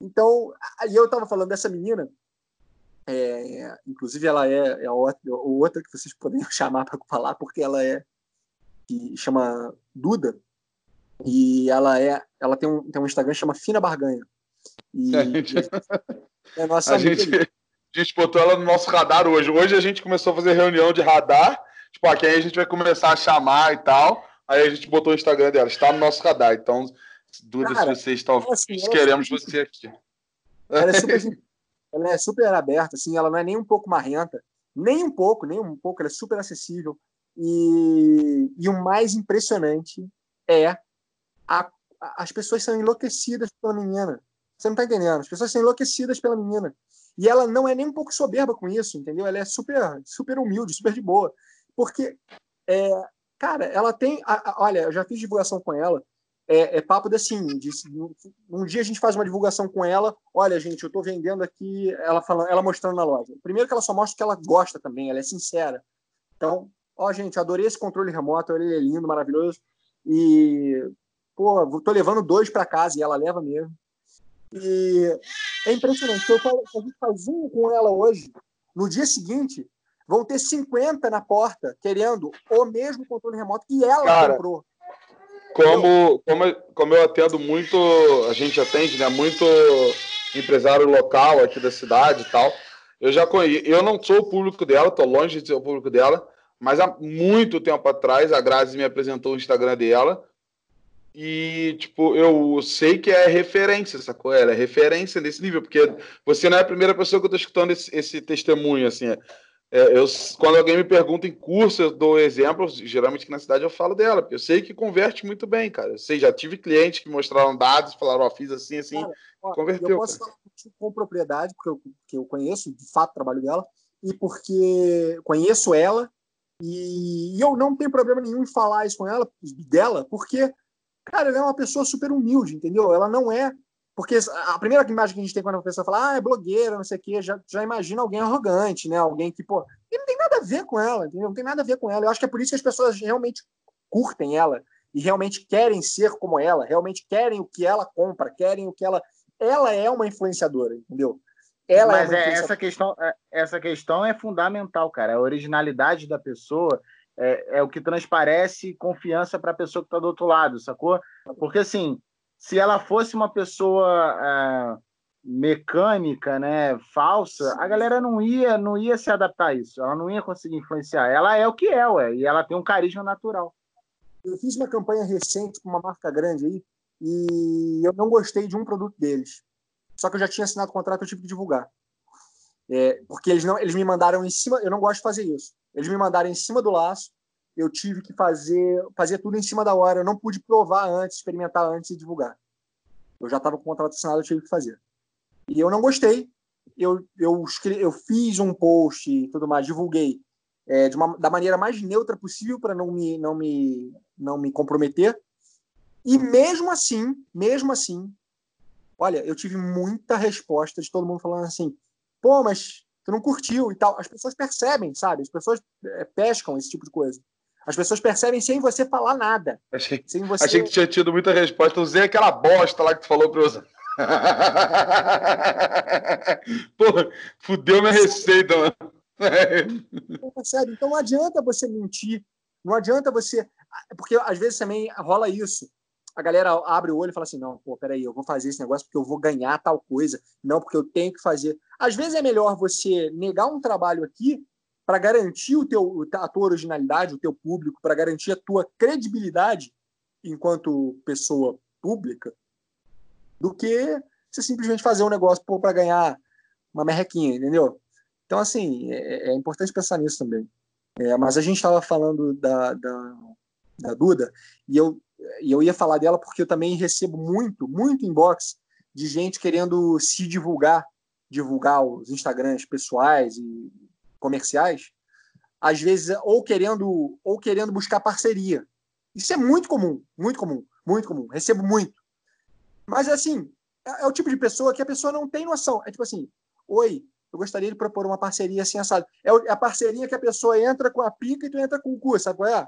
então, aí eu estava falando dessa menina, é, inclusive ela é, é a outra, outra que vocês podem (laughs) chamar para falar, porque ela é que chama Duda, e ela é, ela tem um, tem um Instagram que chama Fina Barganha. E, a (laughs) gente, é nossa a gente, (laughs) a gente botou ela no nosso radar hoje. Hoje a gente começou a fazer reunião de radar, tipo, aqui aí a gente vai começar a chamar e tal. Aí a gente botou o Instagram dela, está no nosso radar. Então, Duda, Cara, se você está ouvindo, assim, queremos você aqui. Ela é, (laughs) super, ela é super aberta, assim, ela não é nem um pouco marrenta, nem um pouco, nem um pouco, ela é super acessível. E, e o mais impressionante é a, as pessoas são enlouquecidas pela menina. Você não está entendendo? As pessoas são enlouquecidas pela menina. E ela não é nem um pouco soberba com isso, entendeu? Ela é super, super humilde, super de boa. Porque, é, cara, ela tem. A, olha, eu já fiz divulgação com ela. É, é papo assim, de, um dia a gente faz uma divulgação com ela, olha gente, eu estou vendendo aqui, ela falando, ela mostrando na loja. Primeiro que ela só mostra que ela gosta também, ela é sincera. Então, Ó, gente, adorei esse controle remoto, ele é lindo, maravilhoso. E, pô, tô levando dois para casa e ela leva mesmo. E é impressionante. Eu falo, a gente faz um com ela hoje. No dia seguinte, vão ter 50 na porta querendo o mesmo controle remoto que ela Cara, comprou. Como, como, como eu atendo muito, a gente atende, né? Muito empresário local aqui da cidade e tal. Eu já conheço, eu não sou o público dela, tô longe de ser o público dela, mas há muito tempo atrás, a Grazi me apresentou o Instagram dela. E, tipo, eu sei que é referência, sacou? Ela é referência nesse nível, porque você não é a primeira pessoa que eu tô escutando esse, esse testemunho, assim. É, é, eu, quando alguém me pergunta em curso, eu dou exemplos, geralmente aqui na cidade eu falo dela, porque eu sei que converte muito bem, cara. Eu sei, já tive clientes que mostraram dados, falaram, ó, oh, fiz assim, assim, cara, ó, converteu. Eu posso cara. falar com propriedade, porque eu, eu conheço, de fato, o trabalho dela, e porque conheço ela, e, e, eu não tenho problema nenhum em falar isso com ela, dela, porque, cara, ela é uma pessoa super humilde, entendeu? Ela não é. Porque a primeira imagem que a gente tem quando a pessoa fala, ah, é blogueira, não sei o quê, já, já imagina alguém arrogante, né? Alguém que, pô. E não tem nada a ver com ela, entendeu? Não tem nada a ver com ela. Eu acho que é por isso que as pessoas realmente curtem ela e realmente querem ser como ela, realmente querem o que ela compra, querem o que ela. Ela é uma influenciadora, entendeu? Ela é Mas é, essa questão, é, essa questão é fundamental, cara. A originalidade da pessoa é, é o que transparece confiança para a pessoa que está do outro lado, sacou? Porque assim, se ela fosse uma pessoa é, mecânica, né, falsa, a galera não ia, não ia se adaptar a isso. Ela não ia conseguir influenciar. Ela é o que é, ué, e ela tem um carisma natural. Eu fiz uma campanha recente com uma marca grande aí e eu não gostei de um produto deles. Só que eu já tinha assinado o contrato, eu tive que divulgar. É, porque eles não, eles me mandaram em cima, eu não gosto de fazer isso. Eles me mandaram em cima do laço, eu tive que fazer, fazer tudo em cima da hora. Eu não pude provar antes, experimentar antes e divulgar. Eu já estava com o contrato assinado, eu tive que fazer. E eu não gostei. Eu, eu, escrevi, eu fiz um post e tudo mais, divulguei é, de uma, da maneira mais neutra possível para não me, não, me, não me comprometer. E mesmo assim, mesmo assim, olha, eu tive muita resposta de todo mundo falando assim: pô, mas tu não curtiu e tal. As pessoas percebem, sabe? As pessoas é, pescam esse tipo de coisa. As pessoas percebem sem você falar nada. Achei, sem você... achei que tinha tido muita resposta. Usei aquela bosta lá que tu falou pra usar. (laughs) Pô, fudeu minha receita, mano. Percebe? Então não adianta você mentir. Não adianta você. Porque às vezes também rola isso. A galera abre o olho e fala assim: não, pô, peraí, eu vou fazer esse negócio porque eu vou ganhar tal coisa. Não, porque eu tenho que fazer. Às vezes é melhor você negar um trabalho aqui para garantir o teu, a tua originalidade, o teu público, para garantir a tua credibilidade enquanto pessoa pública, do que você simplesmente fazer um negócio para ganhar uma merrequinha, entendeu? Então, assim, é, é importante pensar nisso também. É, mas a gente estava falando da, da, da, Duda, e eu, e eu ia falar dela porque eu também recebo muito, muito inbox de gente querendo se divulgar, divulgar os Instagrams pessoais e comerciais, às vezes ou querendo ou querendo buscar parceria. Isso é muito comum, muito comum, muito comum. Recebo muito. Mas assim, é, é o tipo de pessoa que a pessoa não tem noção. É tipo assim, oi, eu gostaria de propor uma parceria assim assado. É, é a parceria que a pessoa entra com a pica e tu entra com o cu, sabe qual é?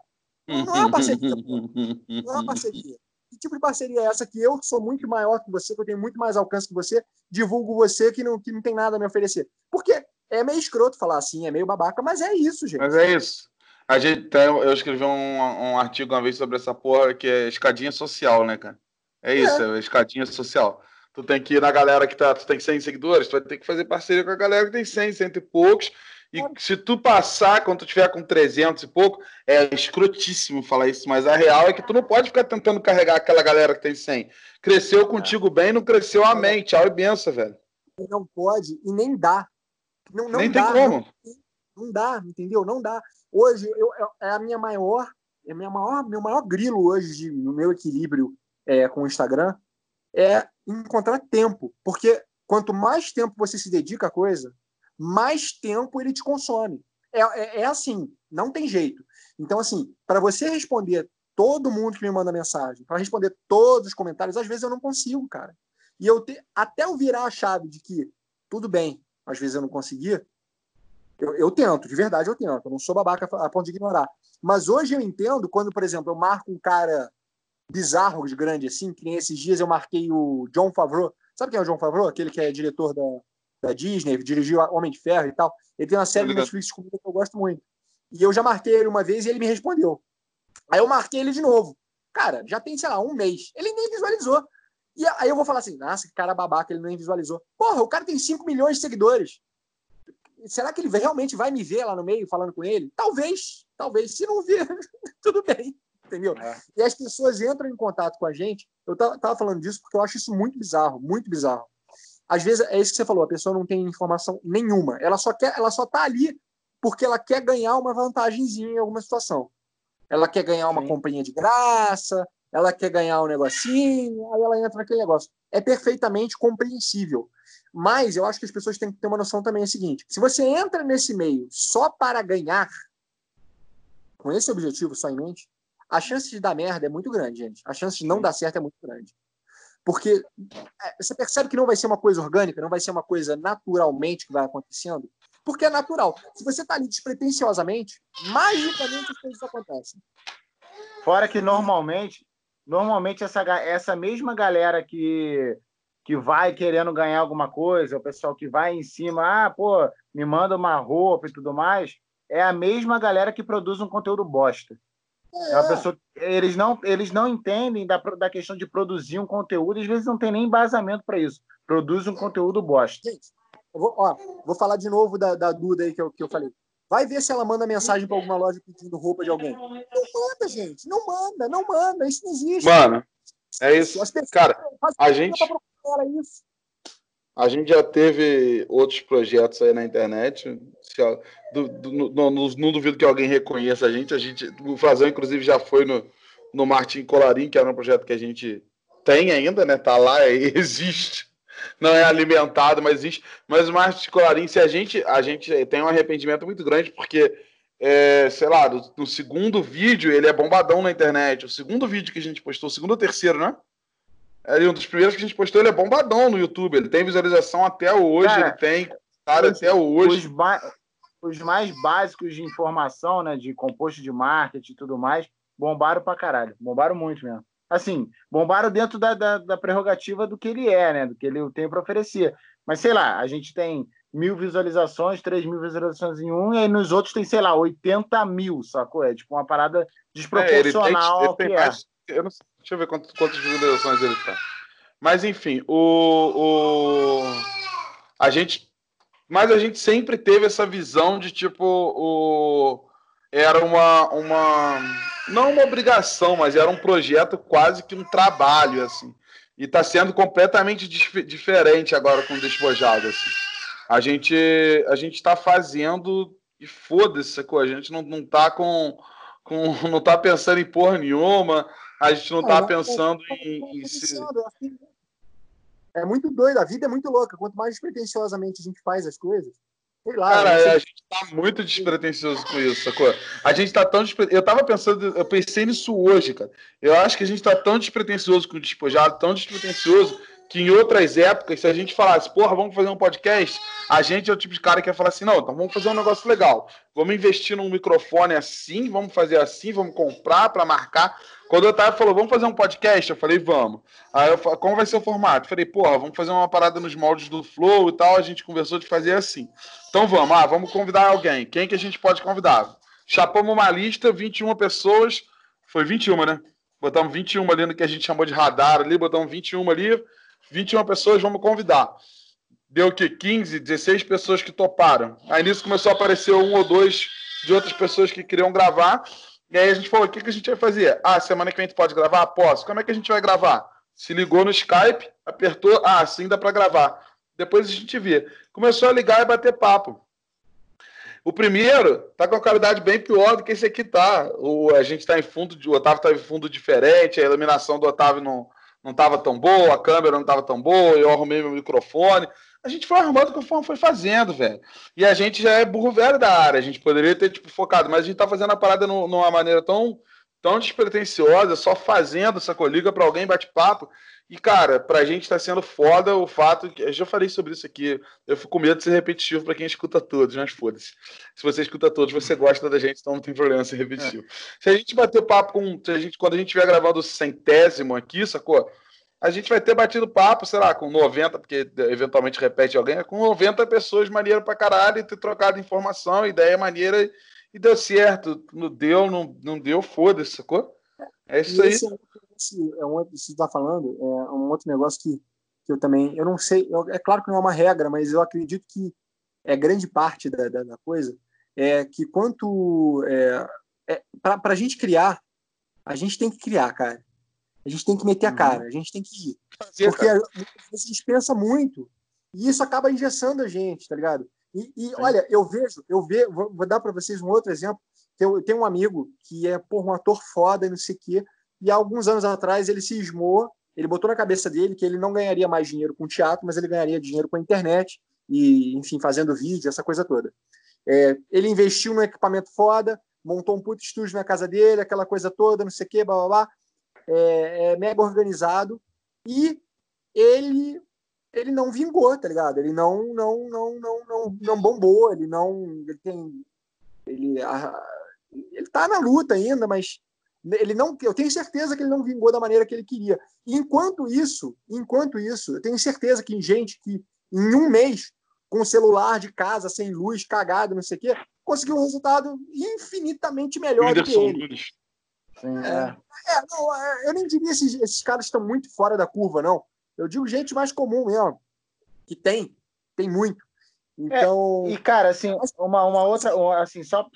Não é uma parceria, pô. Não é uma parceria. Que tipo de parceria é essa que eu, sou muito maior que você, que eu tenho muito mais alcance que você, divulgo você que não, que não tem nada a me oferecer? Porque é meio escroto falar assim, é meio babaca, mas é isso, gente. Mas é isso. A gente, eu escrevi um, um artigo uma vez sobre essa porra que é escadinha social, né, cara? É isso, é, é escadinha social. Tu tem que ir na galera que tá, tu tem 100 seguidores, tu vai ter que fazer parceria com a galera que tem 100, 100 e poucos. E se tu passar, quando tu tiver com 300 e pouco, é escrotíssimo falar isso, mas a real é que tu não pode ficar tentando carregar aquela galera que tem 100. Cresceu contigo bem, não cresceu a mente. Tchau e benção, velho. Não pode e nem dá. Não, não Nem dá, tem como. Não, não, dá, entendeu? Não dá. Hoje eu, é a minha maior, é minha maior, meu maior grilo hoje de, no meu equilíbrio é, com o Instagram é encontrar tempo, porque quanto mais tempo você se dedica à coisa, mais tempo ele te consome. É, é, é assim, não tem jeito. Então, assim, para você responder todo mundo que me manda mensagem, para responder todos os comentários, às vezes eu não consigo, cara. E eu te, até eu virar a chave de que tudo bem, às vezes eu não conseguia, eu, eu, tento, de verdade eu tento, eu não sou babaca a ponto de ignorar. Mas hoje eu entendo quando, por exemplo, eu marco um cara bizarro de grande assim, que nem esses dias eu marquei o John Favreau. Sabe quem é o John Favreau? Aquele que é diretor da, da Disney, dirigiu Homem de Ferro e tal. Ele tem uma série de Netflix que eu gosto muito. E eu já marquei ele uma vez e ele me respondeu. Aí eu marquei ele de novo. Cara, já tem, sei lá, um mês. Ele nem visualizou. E aí eu vou falar assim, nossa, que cara babaca, ele nem visualizou. Porra, o cara tem 5 milhões de seguidores. Será que ele realmente vai me ver lá no meio falando com ele? Talvez, talvez. Se não ver, (laughs) tudo bem, entendeu? É. E as pessoas entram em contato com a gente. Eu tava falando disso porque eu acho isso muito bizarro, muito bizarro. Às vezes é isso que você falou, a pessoa não tem informação nenhuma. Ela só quer, ela só tá ali porque ela quer ganhar uma vantagemzinha em alguma situação. Ela quer ganhar uma Sim. companhia de graça, ela quer ganhar um negocinho, aí ela entra naquele negócio. É perfeitamente compreensível. Mas eu acho que as pessoas têm que ter uma noção também é a seguinte: se você entra nesse meio só para ganhar, com esse objetivo só em mente, a chance de dar merda é muito grande, gente. A chance de não dar certo é muito grande. Porque é, você percebe que não vai ser uma coisa orgânica, não vai ser uma coisa naturalmente que vai acontecendo, porque é natural. Se você está ali despretensiosamente, magicamente as coisas acontecem. Fora que normalmente normalmente essa, essa mesma galera que, que vai querendo ganhar alguma coisa, o pessoal que vai em cima, ah, pô, me manda uma roupa e tudo mais, é a mesma galera que produz um conteúdo bosta. É. é pessoa, eles, não, eles não entendem da, da questão de produzir um conteúdo, às vezes não tem nem embasamento para isso. Produz um conteúdo bosta. Gente, vou, ó, vou falar de novo da, da Duda aí que eu, que eu falei. Vai ver se ela manda mensagem para alguma loja pedindo roupa de alguém. Não manda, gente. Não manda, não manda. Isso não existe. Mano, é isso. Cara, a gente. Isso. A gente já teve outros projetos aí na internet. Do, do, no, no, não duvido que alguém reconheça a gente. A gente o Frazão, inclusive, já foi no, no Martin Colarim, que era um projeto que a gente tem ainda, né? Tá lá, (laughs) existe. Não é alimentado, mas existe. Mas o Martin Colarim, se a gente, a gente tem um arrependimento muito grande, porque, é, sei lá, do, do, segundo vídeo, ele é bombadão na internet. O segundo vídeo que a gente postou, o segundo ou terceiro, né? É um dos primeiros que a gente postou, ele é bombadão no YouTube. Ele tem visualização até hoje, Cara, ele tem os, até hoje. Os, os, mais básicos de informação, né? De composto de marketing e tudo mais, bombaram pra caralho. Bombaram muito mesmo. Assim, bombaram dentro da, da, da prerrogativa do que ele é, né? Do que ele tem para oferecer. Mas sei lá, a gente tem mil visualizações, três mil visualizações em um, e aí nos outros tem, sei lá, 80 mil, sacou? É tipo uma parada desproporcional é, ele tem, ele tem mais, é. Eu não sei Deixa eu ver quantas, quantas visualizações ele tá. Mas enfim, o, o a gente, mas a gente sempre teve essa visão de tipo o era uma uma não uma obrigação, mas era um projeto quase que um trabalho assim. E está sendo completamente dif diferente agora com o despojado assim. A gente a gente está fazendo e foda-se? A gente não, não tá com, com (laughs) não tá pensando em porra nenhuma a gente não está é, pensando é, em, em se... É muito doido, a vida é muito louca. Quanto mais despretensiosamente a gente faz as coisas, sei lá. Cara, a gente está muito despretensioso com isso, sacou? A gente está tão despre... Eu tava pensando, eu pensei nisso hoje, cara. Eu acho que a gente está tão despretensioso com o despojado, tão despretensioso, que em outras épocas, se a gente falasse, porra, vamos fazer um podcast, a gente é o tipo de cara que ia falar assim, não, então vamos fazer um negócio legal. Vamos investir num microfone assim, vamos fazer assim, vamos comprar para marcar. Quando o Otávio falou, vamos fazer um podcast, eu falei, vamos. Aí eu falei, como vai ser o formato? Eu falei, porra, vamos fazer uma parada nos moldes do Flow e tal. A gente conversou de fazer assim. Então vamos, ah, vamos convidar alguém. Quem que a gente pode convidar? Chapamos uma lista, 21 pessoas. Foi 21, né? Botamos 21 ali no que a gente chamou de radar ali, botamos 21 ali 21 pessoas, vamos convidar. Deu o quê? 15, 16 pessoas que toparam. Aí nisso começou a aparecer um ou dois de outras pessoas que queriam gravar. E aí a gente falou: o que, que a gente vai fazer? Ah, semana que vem a gente pode gravar? Posso. Como é que a gente vai gravar? Se ligou no Skype, apertou, ah, sim, dá para gravar. Depois a gente vê. Começou a ligar e bater papo. O primeiro tá com uma qualidade bem pior do que esse aqui tá. O, a gente tá em fundo, o Otávio tá em fundo diferente, a iluminação do Otávio não, não estava tão boa, a câmera não estava tão boa, eu arrumei meu microfone. A gente foi arrumando conforme foi fazendo, velho. E a gente já é burro velho da área, a gente poderia ter tipo, focado, mas a gente tá fazendo a parada no, numa maneira tão, tão despretensiosa, só fazendo essa coliga para alguém bate-papo. E, cara, pra gente tá sendo foda o fato que. Eu já falei sobre isso aqui. Eu fico com medo de ser repetitivo para quem escuta todos, mas foda-se. Se você escuta todos, você gosta da gente, então não tem problema ser repetitivo. É. Se a gente bater papo com. A gente, quando a gente estiver gravando o centésimo aqui, sacou? A gente vai ter batido papo, sei lá, com 90, porque eventualmente repete alguém, com 90 pessoas maneira pra caralho, e ter trocado informação, ideia maneira, e deu certo. Não deu, não, não deu, foda-se, sacou? É isso aí. É esse é um outro, você está falando, é um outro negócio que, que eu também, eu não sei, eu, é claro que não é uma regra, mas eu acredito que é grande parte da, da, da coisa, é que quanto é, é, para a gente criar, a gente tem que criar, cara. A gente tem que meter a uhum. cara, a gente tem que ir. Porque a, gente pensa muito e isso acaba engessando a gente, tá ligado? E, e olha, eu vejo, eu vejo, vou, vou dar para vocês um outro exemplo. Eu, eu tenho um amigo que é por um ator foda e não sei o quê, e há alguns anos atrás ele cismou, ele botou na cabeça dele que ele não ganharia mais dinheiro com teatro, mas ele ganharia dinheiro com a internet e, enfim, fazendo vídeo, essa coisa toda. É, ele investiu num equipamento foda, montou um puto estúdio na casa dele, aquela coisa toda, não sei o quê, blá blá blá. É, é mega organizado e ele ele não vingou, tá ligado? Ele não não não não não, não bombou, ele não ele tem ele a, ele tá na luta ainda, mas ele não, eu tenho certeza que ele não vingou da maneira que ele queria. E enquanto isso, enquanto isso, eu tenho certeza que em gente que em um mês com o celular de casa sem luz, cagado, não sei o quê, conseguiu um resultado infinitamente melhor do que ele. Sim, é. É, não, é, eu nem diria esses, esses caras estão muito fora da curva, não. Eu digo gente mais comum mesmo, que tem, tem muito. É, então, é, e cara, assim, uma, uma outra, assim, só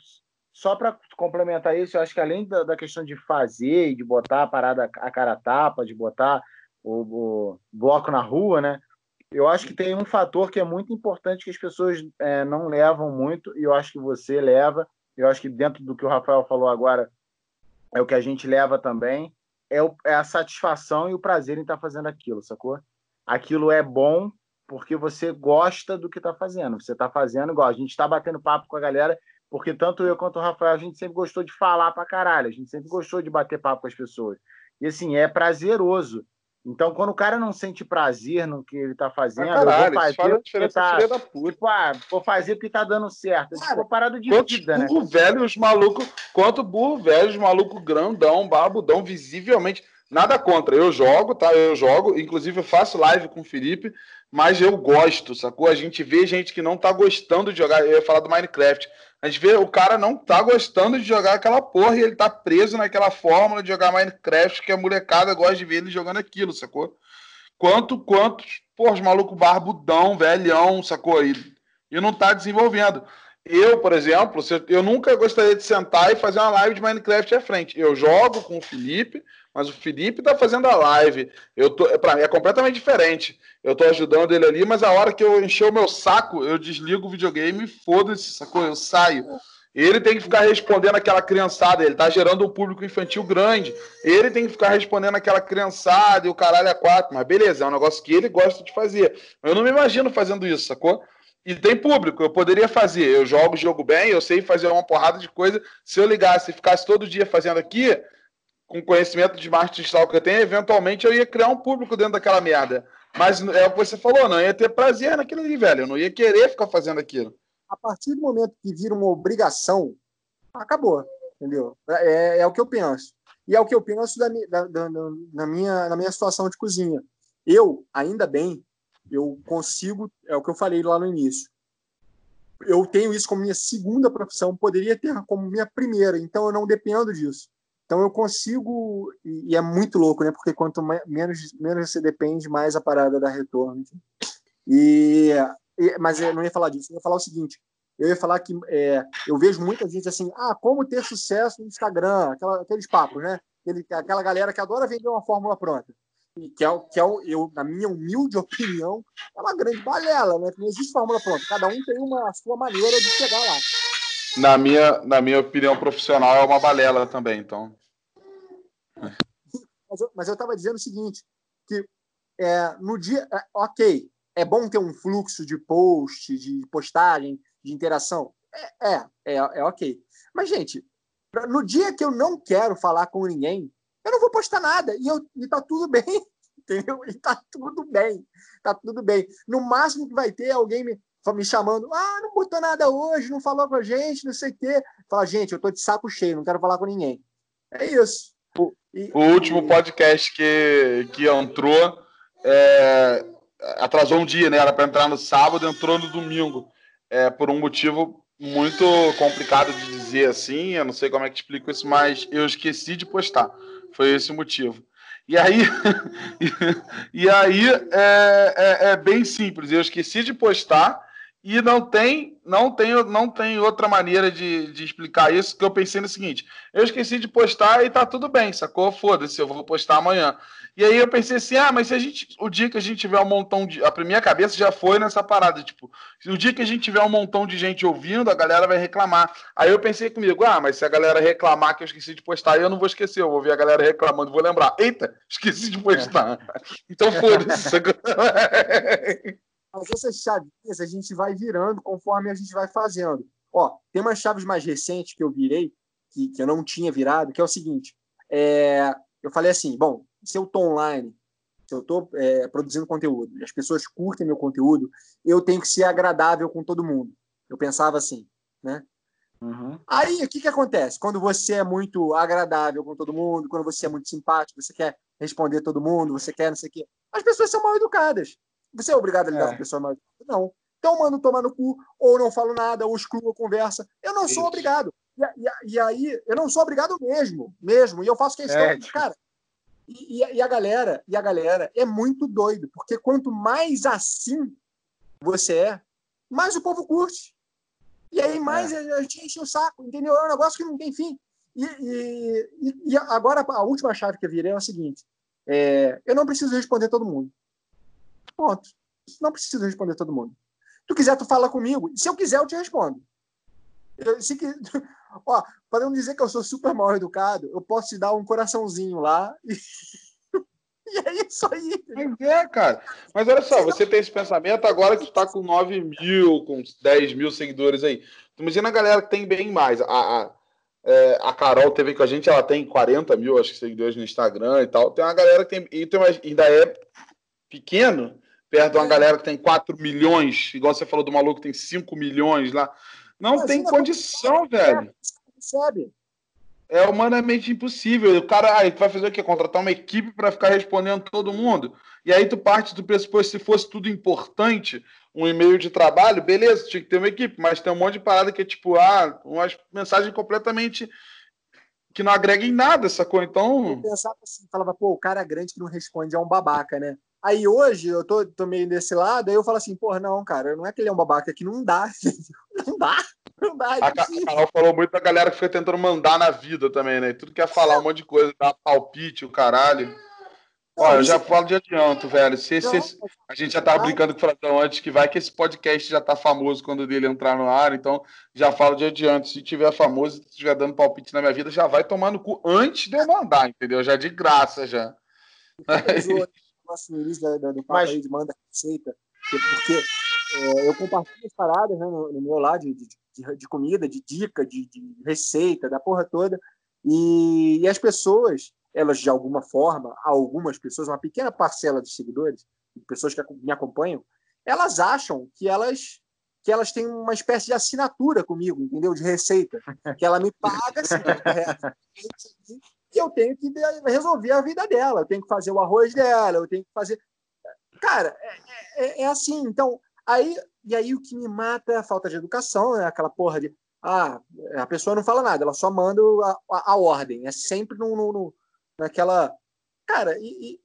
só para complementar isso, eu acho que além da, da, questão de fazer, de botar a parada a cara a tapa, de botar o, o bloco na rua, né? Eu acho que tem um fator que é muito importante que as pessoas é, não levam muito, e eu acho que você leva. Eu acho que dentro do que o Rafael falou agora, é o que a gente leva também, é, o, é a satisfação e o prazer em estar tá fazendo aquilo, sacou? Aquilo é bom porque você gosta do que está fazendo. Você está fazendo igual. A gente está batendo papo com a galera, porque tanto eu quanto o Rafael, a gente sempre gostou de falar pra caralho. A gente sempre gostou de bater papo com as pessoas. E assim, é prazeroso. Então, quando o cara não sente prazer no que ele tá fazendo, ah, caralho, eu vou fazer porque tá, da puta. Tipo, ah, vou fazer porque tá dando certo. É tipo, parada de vida, né? burro velho, os malucos, quanto burro velho, os malucos grandão, barbudão, visivelmente, nada contra. Eu jogo, tá? Eu jogo, inclusive eu faço live com o Felipe, mas eu gosto, sacou? A gente vê gente que não tá gostando de jogar, eu ia falar do Minecraft, a gente vê o cara não tá gostando de jogar aquela porra e ele tá preso naquela fórmula de jogar Minecraft que a molecada gosta de ver ele jogando aquilo, sacou? Quanto, quantos, porra, os malucos barbudão, velhão, sacou? E, e não tá desenvolvendo. Eu, por exemplo, eu nunca gostaria de sentar e fazer uma live de Minecraft à frente. Eu jogo com o Felipe, mas o Felipe tá fazendo a live. Eu tô, para mim é completamente diferente. Eu tô ajudando ele ali, mas a hora que eu encher o meu saco, eu desligo o videogame e foda-se, sacou? Eu saio. Ele tem que ficar respondendo aquela criançada, ele tá gerando um público infantil grande. Ele tem que ficar respondendo aquela criançada e o caralho é quatro. Mas beleza, é um negócio que ele gosta de fazer. Eu não me imagino fazendo isso, sacou? E tem público, eu poderia fazer. Eu jogo jogo bem, eu sei fazer uma porrada de coisa. Se eu ligasse e ficasse todo dia fazendo aqui, com conhecimento de marketing digital que eu tenho, eventualmente eu ia criar um público dentro daquela merda. Mas é o que você falou, não ia ter prazer naquilo ali, velho. Eu não ia querer ficar fazendo aquilo. A partir do momento que vira uma obrigação, acabou, entendeu? É, é o que eu penso. E é o que eu penso da, da, da, na, minha, na minha situação de cozinha. Eu, ainda bem, eu consigo, é o que eu falei lá no início. Eu tenho isso como minha segunda profissão, poderia ter como minha primeira, então eu não dependo disso. Então eu consigo, e, é muito louco, né? Porque quanto menos, menos você depende, mais a parada dá retorno. E, e, mas eu não ia falar disso, eu ia falar o seguinte: eu ia falar que é, eu vejo muita gente assim, ah, como ter sucesso no Instagram, aquela, aqueles papos, né? Aquele, aquela galera que adora vender uma fórmula pronta que é, que é eu, na minha humilde opinião, é uma grande balela, né? Não existe fórmula pronta. Cada um tem uma sua maneira de chegar lá. Na minha, na minha opinião profissional, é uma balela também, então. Mas eu estava dizendo o seguinte, que é, no dia, é, ok, é bom ter um fluxo de post, de postagem, de interação. É, é, é, é ok. Mas, gente, no dia que eu não quero falar com ninguém, eu não vou postar nada e, eu, e tá tudo (laughs) bem, entendeu? E tá tudo bem, tá tudo bem. No máximo que vai ter alguém me, me chamando, ah, não botou nada hoje, não falou com a gente, não sei o quê. Fala, gente, eu tô de saco cheio, não quero falar com ninguém. É isso. O, e, o último podcast que, que entrou é, atrasou um dia, né? Era para entrar no sábado, entrou no domingo. É, por um motivo muito complicado de dizer assim, eu não sei como é que explico isso, mas eu esqueci de postar. Foi esse o motivo. E aí, (laughs) e aí é, é, é, bem simples. Eu esqueci de postar e não tem, não tem, não tem outra maneira de, de explicar isso que eu pensei no seguinte: eu esqueci de postar e tá tudo bem, sacou? Foda-se, eu vou postar amanhã. E aí eu pensei assim: ah, mas se a gente, o dia que a gente tiver um montão de. A minha cabeça já foi nessa parada, tipo, o dia que a gente tiver um montão de gente ouvindo, a galera vai reclamar. Aí eu pensei comigo: ah, mas se a galera reclamar que eu esqueci de postar, eu não vou esquecer, eu vou ver a galera reclamando, vou lembrar. Eita, esqueci de postar. (laughs) Então foda-se. (laughs) Mas essas chaves a gente vai virando conforme a gente vai fazendo. Ó, tem umas chaves mais recentes que eu virei, que, que eu não tinha virado, que é o seguinte. É, eu falei assim, bom, se eu estou online, se eu estou é, produzindo conteúdo, e as pessoas curtem meu conteúdo, eu tenho que ser agradável com todo mundo. Eu pensava assim, né? Uhum. Aí, o que, que acontece? Quando você é muito agradável com todo mundo, quando você é muito simpático, você quer responder todo mundo, você quer não sei o quê, as pessoas são mal educadas. Você é obrigado a lidar é. com pessoa mal Não. Então, mano, toma no cu, ou não falo nada, ou excluo a conversa. Eu não sou obrigado. E, e, e, aí, eu não sou obrigado mesmo, mesmo. E eu faço questão. É. Cara, e, e, a galera, e a galera é muito doido, porque quanto mais assim você é, mais o povo curte. E aí mais é. a gente enche o saco, entendeu? É um negócio que não tem fim. E, e, e agora a última chave que eu virei é a seguinte: é, eu não preciso responder todo mundo. Ponto. não preciso responder todo mundo. Se tu quiser, tu fala comigo. Se eu quiser, eu te respondo. Eu, se, (laughs) ó, para não dizer que eu sou super mal educado, eu posso te dar um coraçãozinho lá e, (laughs) e é isso aí. Mas é, cara. Mas olha só, você tem esse pensamento agora que tu tá com 9 mil, com 10 mil seguidores aí. Imagina a galera que tem bem mais. A, a, é, a Carol teve com a gente, ela tem 40 mil, acho que, seguidores no Instagram e tal. Tem uma galera que tem. E tem uma, ainda é pequeno, perto de uma galera que tem 4 milhões, igual você falou do maluco que tem 5 milhões lá. Não tem condição, velho. Sabe? É humanamente impossível. O cara aí vai fazer o quê? Contratar uma equipe para ficar respondendo todo mundo. E aí tu parte do pressuposto se fosse tudo importante, um e-mail de trabalho, beleza, tinha que ter uma equipe, mas tem um monte de parada que é tipo, ah, umas mensagens completamente que não agreguem nada, sacou? Então. Eu pensava assim, falava, pô, o cara grande que não responde é um babaca, né? Aí hoje eu tô, tô meio desse lado, aí eu falo assim, pô, não, cara, não é que ele é um babaca, é que não dá, (laughs) não dá, não dá. É a Carol falou muito da galera que foi tentando mandar na vida também, né? Tudo quer falar um monte de coisa, dar palpite, o caralho. Olha, eu já falo de adianto, velho. Se, se, a gente já tava brincando com o Fratão antes que vai que esse podcast já tá famoso quando dele entrar no ar, então já falo de adianto. Se tiver famoso e estiver dando palpite na minha vida, já vai tomar no cu antes de eu mandar, entendeu? Já de graça já. Nosso início do, do papo Mas... aí de manda receita, porque é, eu compartilho as paradas né, no, no meu lado de, de, de, comida, de dica, de, de, receita, da porra toda, e, e as pessoas elas de alguma forma, algumas pessoas, uma pequena parcela de seguidores, de pessoas que me acompanham, elas acham que elas que elas têm uma espécie de assinatura comigo, entendeu? De receita, que ela me paga assim, (laughs) e eu tenho que resolver a vida dela, eu tenho que fazer o arroz dela, eu tenho que fazer, cara, é, é, é assim. Então, aí e aí o que me mata é a falta de educação, é aquela porra de ah, a pessoa não fala nada, ela só manda a, a, a ordem, é sempre no, no, no naquela. Cara, e, e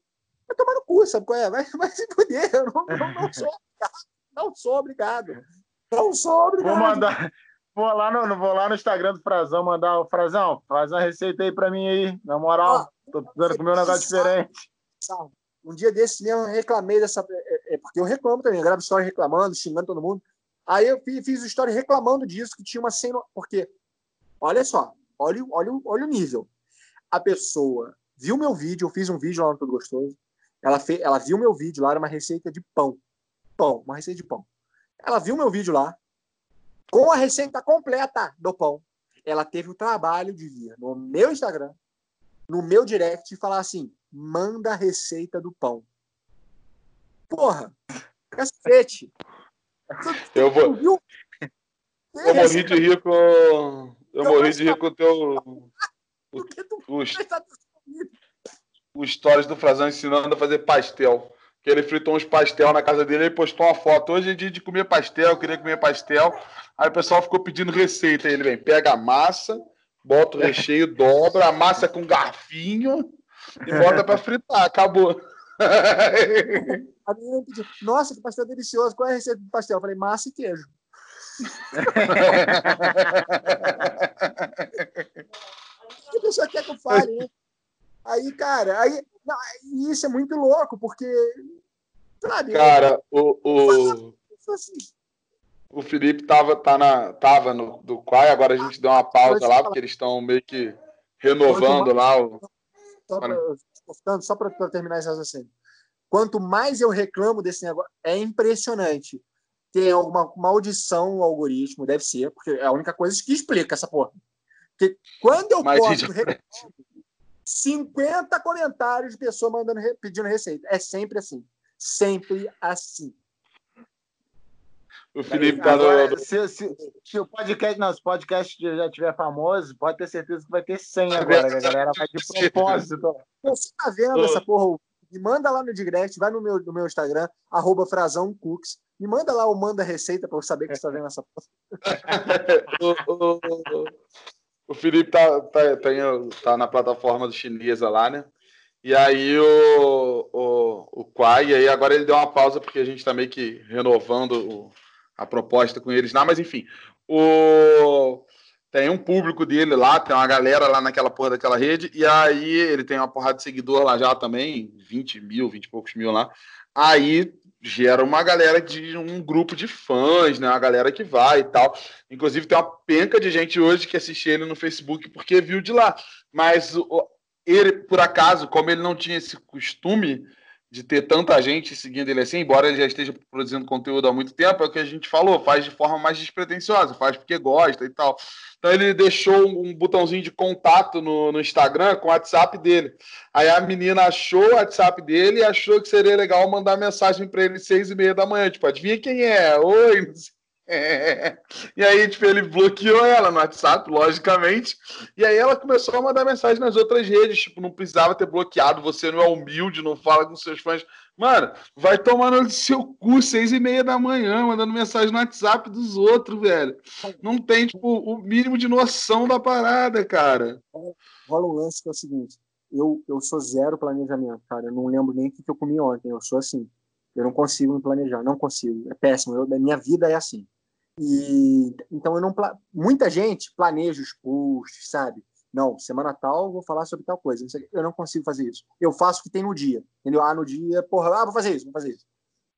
vai tomar no cu, sabe qual é? Vai, (laughs) vai se fuder, eu não, não, não sou (laughs) obrigado. Não sou obrigado. Não sou obrigado. Vou mandar. Vou lá no, vou lá no Instagram do Frazão mandar o Frazão, faz uma receita aí pra mim aí, na moral. Oh, tô precisando comer um negócio diferente. Um dia desse mesmo eu reclamei dessa. É, é, porque eu reclamo também, eu gravo história reclamando, xingando todo mundo. Aí eu fiz, fiz história reclamando disso, que tinha uma cena. Porque, olha só, olha, olha, olha o nível. A pessoa viu meu vídeo, eu fiz um vídeo lá no Tudo Gostoso. Ela, fez, ela viu meu vídeo lá, era uma receita de pão. Pão, uma receita de pão. Ela viu meu vídeo lá, com a receita completa do pão. Ela teve o trabalho de vir no meu Instagram, no meu direct e falar assim: manda a receita do pão. Porra, cacete. Eu vou. Eu morri de rir com. Eu morri de rir com o teu. O, o stories do Frazão ensinando a fazer pastel. Que ele fritou uns pastel na casa dele, ele postou uma foto. Hoje é dia de comer pastel, queria comer pastel. Aí o pessoal ficou pedindo receita. Ele vem, pega a massa, bota o (laughs) recheio, dobra, a massa com garfinho e bota para fritar. Acabou. A menina pediu, nossa, que pastel delicioso. Qual é a receita do pastel? Eu falei, massa e queijo. (laughs) (laughs) a pessoa quer que eu fale, né? Aí, cara, aí, não, isso é muito louco, porque. Sabe, cara, o. o... Assim. O Felipe tava, tá na, tava no do Quai, agora a gente deu uma pausa lá, porque eles estão meio que renovando lá o. Só para terminar esse raciocínio. Quanto mais eu reclamo desse negócio, é impressionante. Tem alguma maldição no algoritmo, deve ser, porque é a única coisa que explica essa porra. Porque quando eu Mas, posto (laughs) gente... 50 comentários de pessoa mandando, pedindo receita. É sempre assim. Sempre assim. O Felipe tá no... se, se, se, o podcast, não, se o podcast já tiver famoso, pode ter certeza que vai ter 100 agora, que a galera vai de (laughs) propósito. Você tá vendo essa porra? Me manda lá no direct, vai no meu, no meu Instagram, arroba frazãocooks, me manda lá o manda receita para eu saber que você tá vendo essa porra. (laughs) o Felipe tá, tá, tá, tá, na plataforma do chinesa lá, né? E aí o, o, o Quai, e aí agora ele deu uma pausa porque a gente tá meio que renovando o, a proposta com eles lá, mas enfim, o, tem um público dele lá, tem uma galera lá naquela porra daquela rede, e aí ele tem uma porrada de seguidor lá já também, 20 mil, 20 e poucos mil lá. Aí gera uma galera de um grupo de fãs, né? Uma galera que vai e tal. Inclusive, tem uma penca de gente hoje que assiste ele no Facebook porque viu de lá. Mas ele, por acaso, como ele não tinha esse costume de ter tanta gente seguindo ele assim, embora ele já esteja produzindo conteúdo há muito tempo, é o que a gente falou, faz de forma mais despretensiosa, faz porque gosta e tal. Então ele deixou um botãozinho de contato no, no Instagram com o WhatsApp dele. Aí a menina achou o WhatsApp dele e achou que seria legal mandar mensagem para ele seis e meia da manhã, tipo, adivinha quem é? Oi, não sei. (laughs) E aí, tipo, ele bloqueou ela no WhatsApp, logicamente. E aí ela começou a mandar mensagem nas outras redes. Tipo, não precisava ter bloqueado, você não é humilde, não fala com seus fãs. Mano, vai tomar no seu cu seis e meia da manhã, mandando mensagem no WhatsApp dos outros, velho. Não tem, tipo, o mínimo de noção da parada, cara. Rola um lance que é o seguinte. Eu, eu sou zero planejamento, cara. Eu não lembro nem o que eu comi ontem. Eu sou assim. Eu não consigo me planejar, não consigo. É péssimo. Eu, minha vida é assim. E então eu não muita gente planeja os posts, sabe? Não, semana tal vou falar sobre tal coisa. Eu não consigo fazer isso. Eu faço o que tem no dia, entendeu? Ah, no dia, porra, ah, vou fazer isso, vou fazer isso.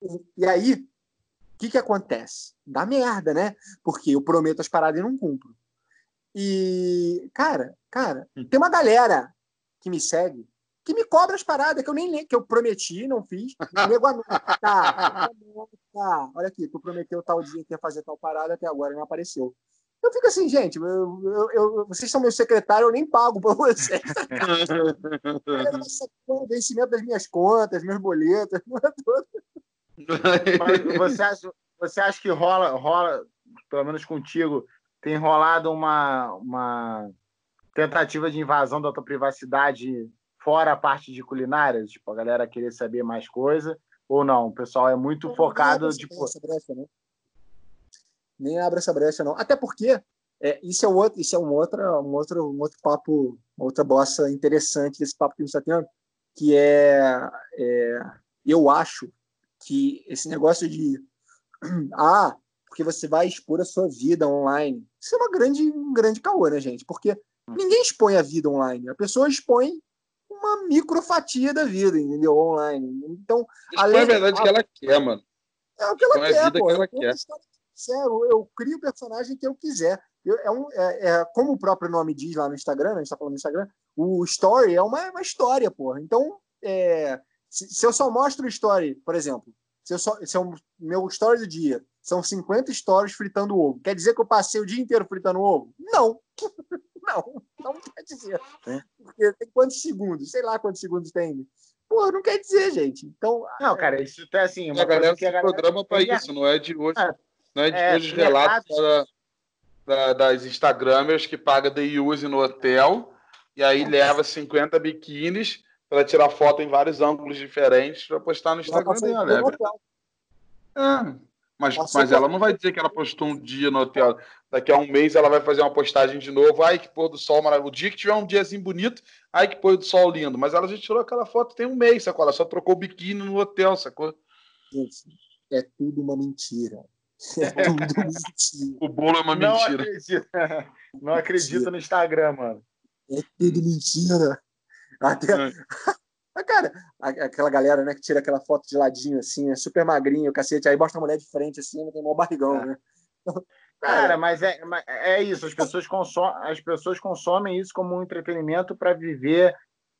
E, e aí, o que que acontece? Dá merda, né? Porque eu prometo as paradas e não cumpro. E, cara, cara, hum. tem uma galera que me segue que me cobra as paradas que eu nem que eu prometi, não fiz. Nego anota, tá, tá, olha aqui, tu prometeu tal dia que ia fazer tal parada, até agora não apareceu. Eu fico assim, gente, eu, eu, eu, vocês são meu secretário, eu nem pago para (laughs) vocês. vencimento das minhas contas, meus boletos, (laughs) você acha, você acha que rola, rola, pelo menos contigo, tem rolado uma, uma tentativa de invasão da tua privacidade fora a parte de culinária, tipo, a galera querer saber mais coisa, ou não? O pessoal é muito não, focado, nem tipo... Essa brecha, né? Nem abre essa brecha, não. Até porque é, isso é outro, isso é um outro, um outro, um outro papo, outra bossa interessante desse papo que a gente está tendo, que é, é, eu acho que esse negócio de (clears throat) ah, porque você vai expor a sua vida online, isso é uma grande, um grande caô, né, gente? Porque hum. ninguém expõe a vida online, a pessoa expõe uma microfatia da vida, entendeu? Online. Então, além é verdade a... que ela quer, mano. É o que ela quer, pô. Que ela quer. Sincero, eu crio o personagem que eu quiser. Eu, é, um, é, é, como o próprio nome diz lá no Instagram, né, a gente tá falando no Instagram, o story é uma, uma história, porra. Então, é, se, se, eu só mostro o story, por exemplo, se, eu só, se eu, meu story do dia são 50 stories fritando ovo, quer dizer que eu passei o dia inteiro fritando ovo? Não. (laughs) (laughs) Não, não quer dizer. É. Porque tem quantos segundos? Sei lá quantos segundos tem. Pô, não quer dizer, gente. Então. Não, cara, isso é assim. Uma a galera que a galera... programa para isso, não é de hoje. É. Não é de é, hoje relatos da, da, das Instagramers que paga day use no hotel e aí leva 50 biquínis para tirar foto em vários ângulos diferentes para postar no Instagram dela. Né? É. Mas, mas ela não vai dizer que ela postou um dia no hotel. Daqui a um mês ela vai fazer uma postagem de novo. Ai, que pôr do sol maravilhoso. O dia que tiver um diazinho bonito, ai, que pôr do sol lindo. Mas ela já tirou aquela foto tem um mês, sacou? Ela só trocou o biquíni no hotel, sacou? É tudo uma mentira. É (laughs) tudo mentira. o bolo é uma não mentira. Acredita. (laughs) Não acredita no Instagram, mano. É tudo mentira. Até, é. Mas, cara, aquela galera, né, que tira aquela foto de ladinho, assim, é super magrinho, o cacete, aí mostra a mulher de frente, assim, tem um barrigão, é. né? (laughs) Cara, mas é, é isso, as pessoas, consomem, as pessoas consomem isso como um entretenimento para viver,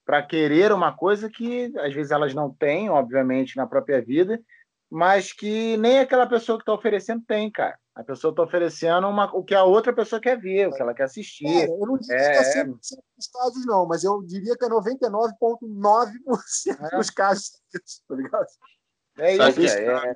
para querer uma coisa que às vezes elas não têm, obviamente, na própria vida, mas que nem aquela pessoa que está oferecendo tem, cara. A pessoa está oferecendo uma, o que a outra pessoa quer ver, o que ela quer assistir. É, eu não diria é... que é 100% dos casos, não, mas eu diria que é 99,9% é. dos casos, tá ligado? É isso, é, é.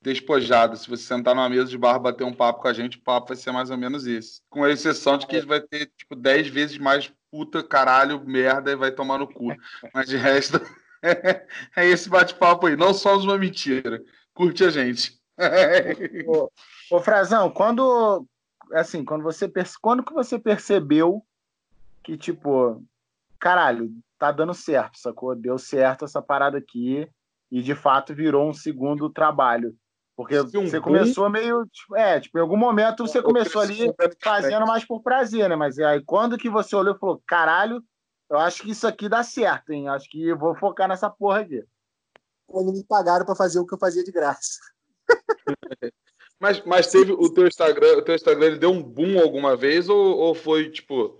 Despojado. Se você sentar numa mesa de bar bater um papo com a gente, o papo vai ser mais ou menos isso. Com a exceção de que vai ter, tipo, 10 vezes mais puta, caralho, merda e vai tomar no cu. Mas de resto. (laughs) é esse bate-papo aí. Não somos uma mentira. Curte a gente. Ô, ô, Frazão, quando assim, quando você quando que você percebeu que tipo, caralho, tá dando certo, sacou? Deu certo essa parada aqui e de fato virou um segundo trabalho. Porque um você começou meio. Tipo, é, tipo, em algum momento você começou ali fazendo mais por prazer, né? Mas aí quando que você olhou e falou, caralho, eu acho que isso aqui dá certo, hein? Acho que eu vou focar nessa porra aqui. quando me pagaram para fazer o que eu fazia de graça. (laughs) mas, mas teve o teu Instagram, o teu Instagram ele deu um boom alguma vez ou, ou foi tipo,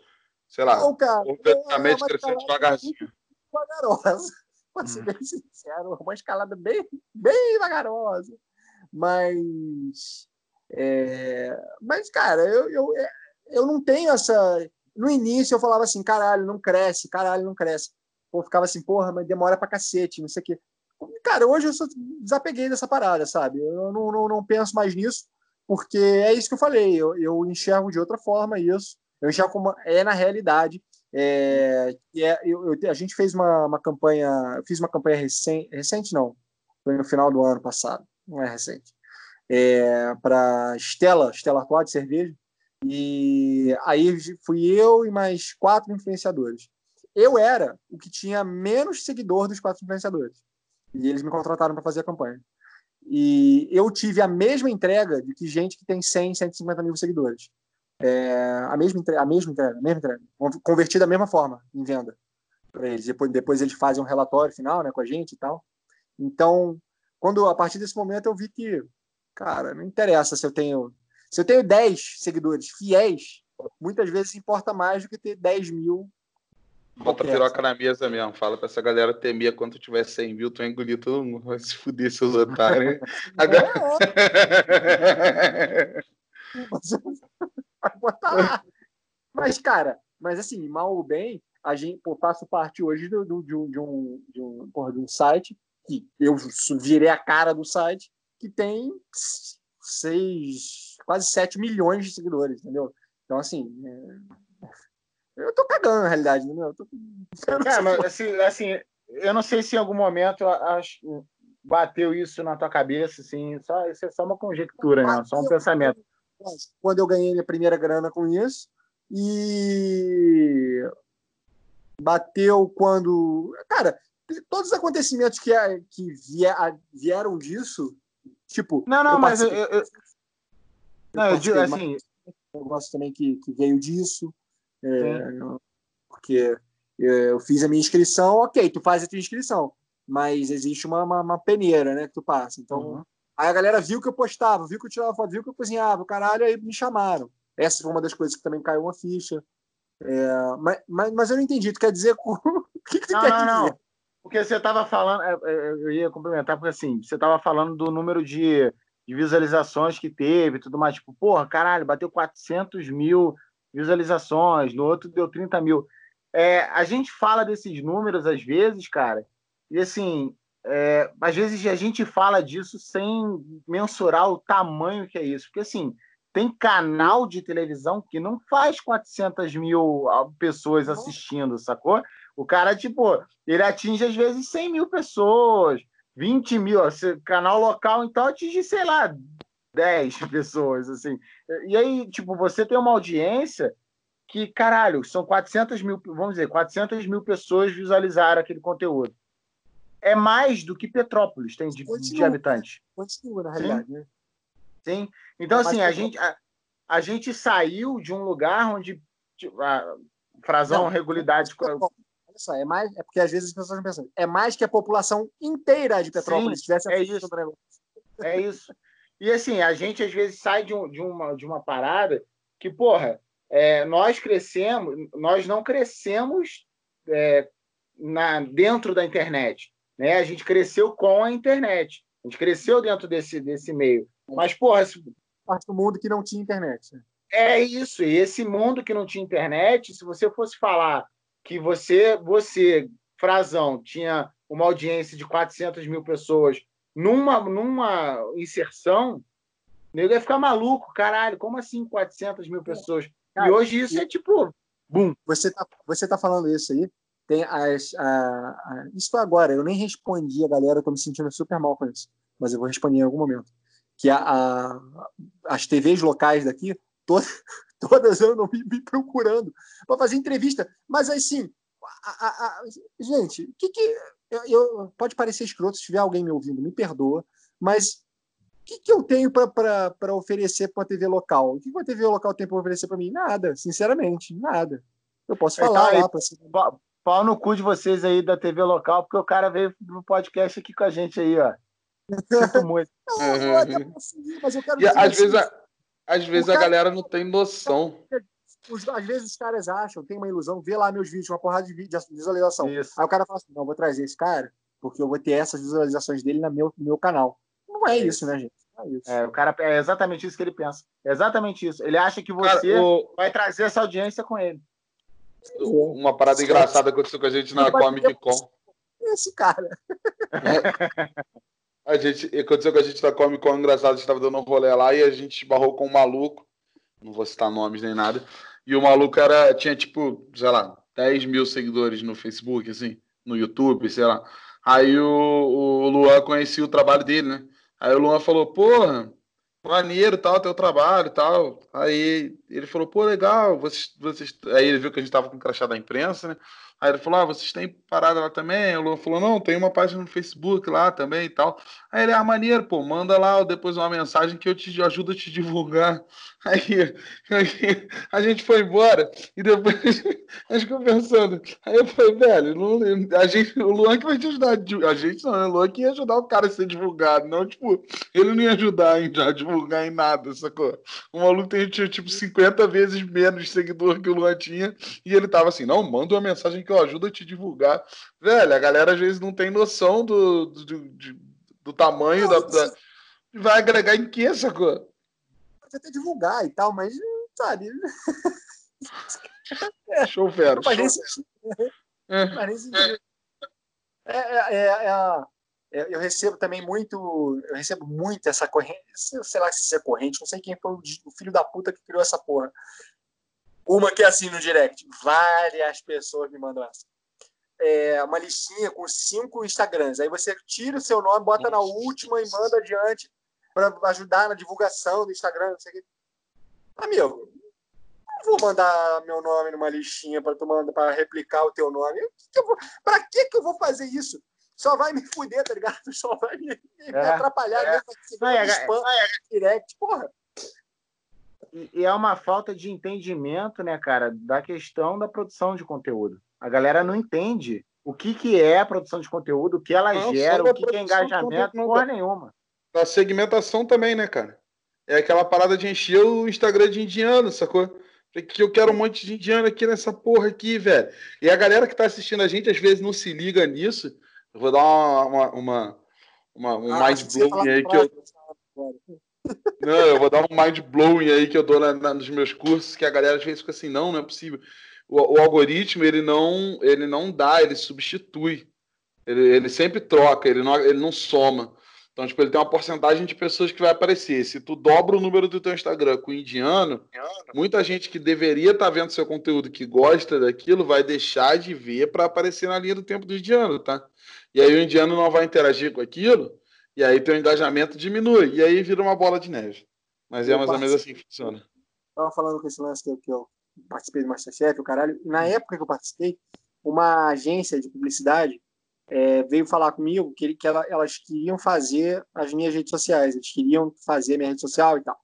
sei lá, Não, cara, organicamente é crescendo devagarzinho? Vagarosa. (laughs) Pra ser hum. bem sincero, uma escalada bem, bem vagarosa. Mas. É... Mas, cara, eu, eu, eu não tenho essa. No início eu falava assim, caralho, não cresce, caralho, não cresce. Pô, ficava assim, porra, mas demora pra cacete, não sei o quê. Cara, hoje eu sou, desapeguei dessa parada, sabe? Eu não, não, não penso mais nisso, porque é isso que eu falei, eu, eu enxergo de outra forma isso. Eu enxergo como é na realidade. É, é, eu, eu, a gente fez uma, uma campanha, fiz uma campanha recente, recente não, foi no final do ano passado, não é recente, é, para Stella, Stella Artois de cerveja, e aí fui eu e mais quatro influenciadores. Eu era o que tinha menos seguidor dos quatro influenciadores. E eles me contrataram para fazer a campanha. E eu tive a mesma entrega de que gente que tem 100, 150 mil seguidores. É, a mesma entrega, a mesma entrega, a mesma entrega, convertida da mesma forma em venda para eles. Depois, depois eles fazem um relatório final, né, com a gente e tal. Então, quando a partir desse momento eu vi que, cara, não interessa se eu tenho se eu tenho 10 seguidores fiéis, muitas vezes importa mais do que ter 10 mil Bota a piroca na mesa mesmo. Fala pra essa galera temer quando tiver 100 mil, tu vai engolir todo mundo. Vai se fuder, seus otários. (laughs) Agora... mas, cara, mas assim, mal ou bem, a gente, pô, faço parte hoje do, do, de, um, de, um, de, um, porra, de um site que eu virei a cara do site que tem seis, quase 7 milhões de seguidores, entendeu? Então, assim, é eu tô cagando, na realidade, né? Eu tô... Cara, mas assim, assim, eu não sei se em algum momento acho, bateu isso na tua cabeça, assim, só, isso é só uma conjectura, né? Só um pensamento. Quando eu ganhei minha primeira grana com isso, e bateu quando. Cara, todos os acontecimentos que, que vieram disso, tipo. Não, não, mas eu, eu, eu... Não, eu digo assim. Um negócio também que, que veio disso. É, porque eu fiz a minha inscrição, ok, tu faz a tua inscrição, mas existe uma, uma, uma peneira, né, que tu passa. Então, uhum. aí a galera viu que eu postava, viu que eu tirava foto, viu que eu cozinhava, caralho, aí me chamaram. Essa foi uma das coisas que também caiu uma ficha. É, mas, mas, mas eu não entendi, tu quer dizer (laughs) o que, que tu não, quer não, dizer? Não. Porque você estava falando, é, é, eu ia complementar, porque assim, você estava falando do número de, de visualizações que teve tudo mais. Tipo, porra, caralho, bateu 400 mil visualizações, no outro deu 30 mil. É, a gente fala desses números às vezes, cara, e assim, é, às vezes a gente fala disso sem mensurar o tamanho que é isso. Porque assim, tem canal de televisão que não faz 400 mil pessoas assistindo, sacou? O cara, tipo, ele atinge às vezes 100 mil pessoas, 20 mil. Canal local, então, atinge, sei lá, 10 (laughs) pessoas, assim. E aí, tipo, você tem uma audiência que, caralho, são 400 mil, vamos dizer, 400 mil pessoas visualizaram aquele conteúdo. É mais do que Petrópolis tem de, continua, de habitantes. Continua, na realidade, Sim. né? Sim. Então, é assim, a gente, a, a, gente saiu de um lugar onde tipo, a frasão, não, regularidade. Olha só, é mais. É porque às vezes as pessoas pensam. É mais que a população inteira de Petrópolis Sim, tivesse é isso. É isso. E assim, a gente às vezes sai de, um, de, uma, de uma parada que, porra, é, nós crescemos, nós não crescemos é, na, dentro da internet. Né? A gente cresceu com a internet. A gente cresceu dentro desse, desse meio. Mas, porra. Se... Parte do mundo que não tinha internet. Né? É isso. E esse mundo que não tinha internet, se você fosse falar que você, você, Frazão, tinha uma audiência de 400 mil pessoas numa, numa inserção, o nego ia ficar maluco, caralho, como assim 400 mil pessoas? Cara, e hoje isso é tipo, bum. Você tá, você tá falando isso aí, tem as, a, a, isso agora, eu nem respondi a galera, eu tô me sentindo super mal com isso, mas eu vou responder em algum momento. Que a, a as TVs locais daqui, (laughs) todas, todas andam me, me procurando para fazer entrevista, mas assim, a, a, gente, o que, que eu, eu, pode parecer escroto se tiver alguém me ouvindo, me perdoa, mas o que, que eu tenho para oferecer para a TV local? O que, que a TV local tem para oferecer para mim? Nada, sinceramente, nada. Eu posso falar então, lá. Pra... pau no cu de vocês aí da TV local, porque o cara veio pro podcast aqui com a gente aí, ó. Sinto (laughs) muito. Não, eu até mas eu quero e às vezes, a, às vezes a galera não tem noção. Às vezes os caras acham, tem uma ilusão, vê lá meus vídeos, uma porrada de vídeo de visualização. Isso. Aí o cara fala assim: não, vou trazer esse cara, porque eu vou ter essas visualizações dele no meu, no meu canal. Não é isso, né, gente? É, é, o cara é exatamente isso que ele pensa. É exatamente isso. Ele acha que você cara, o... vai trazer essa audiência com ele. Uma parada engraçada aconteceu com a gente na Comic Con. Esse cara. (laughs) A gente, aconteceu com a gente na Comic Con engraçado, a gente estava dando um rolê lá e a gente esbarrou com um maluco, não vou citar nomes nem nada, e o maluco era, tinha tipo, sei lá, 10 mil seguidores no Facebook, assim, no YouTube, sei lá. Aí o, o Luan conhecia o trabalho dele, né? Aí o Luan falou, porra, maneiro tal, teu trabalho e tal. Aí ele falou, pô, legal, vocês, vocês. Aí ele viu que a gente tava com o crachá da imprensa, né? Aí ele falou: Ah, vocês têm parada lá também? O Luan falou: Não, tem uma página no Facebook lá também e tal. Aí ele, ah, maneiro, pô, manda lá depois uma mensagem que eu te ajudo a te divulgar. Aí, (laughs) aí a gente foi embora e depois (laughs) a gente ficou pensando. Aí eu falei, velho, a gente, o Luan que vai te ajudar. A gente não, né? o Luan que ia ajudar o cara a ser divulgado. Não, tipo, ele não ia ajudar a divulgar em nada, sacou? O maluco tem tipo 50 vezes menos seguidor que o Luan tinha e ele tava assim: Não, manda uma mensagem que eu ajudo a te divulgar. Velho, a galera às vezes não tem noção do, do, do, do tamanho não, da, da. Vai agregar em que, sacou? Pode até divulgar e tal, mas, sabe. Show fera. É. É, é, é, é, eu recebo também muito, eu recebo muito essa corrente, sei lá se é corrente, não sei quem foi o filho da puta que criou essa porra. Uma que é assim no direct. Várias pessoas me mandam essa. É uma listinha com cinco Instagrams. Aí você tira o seu nome, bota na última e manda adiante para ajudar na divulgação do Instagram. Não sei o que. Amigo, não vou mandar meu nome numa listinha para tu mandar para replicar o teu nome. Para que que eu vou fazer isso? Só vai me fuder, tá ligado? (laughs) Só vai me, me é, atrapalhar. É. Vai, é, é, direct, porra. E é uma falta de entendimento, né, cara, da questão da produção de conteúdo. A galera não entende o que, que é a produção de conteúdo, o que ela não, gera, o que, que é engajamento, porra nenhuma. A segmentação também, né, cara? É aquela parada de encher o Instagram de indiano, sacou? Que eu quero um monte de indiano aqui nessa porra aqui, velho. E a galera que tá assistindo a gente às vezes não se liga nisso. Eu vou dar uma, uma, uma, uma um ah, mind blowing aí que eu. Não, eu vou dar um mind blowing aí que eu dou na, na, nos meus cursos, que a galera às vezes fica assim, não, não é possível. O, o algoritmo, ele não, ele não dá, ele substitui. Ele, ele sempre troca, ele não, ele não soma. Então, tipo, ele tem uma porcentagem de pessoas que vai aparecer. Se tu dobra o número do teu Instagram com indiano, muita gente que deveria estar tá vendo seu conteúdo, que gosta daquilo, vai deixar de ver para aparecer na linha do tempo do indiano, tá? E aí o indiano não vai interagir com aquilo, e aí teu engajamento diminui. E aí vira uma bola de neve. Mas é mais ou menos assim que funciona. Tava falando com esse lance que eu, que eu participei do Masterchef, o caralho. Na época que eu participei, uma agência de publicidade é, veio falar comigo que, que ela, elas queriam fazer as minhas redes sociais, eles queriam fazer minha rede social e tal.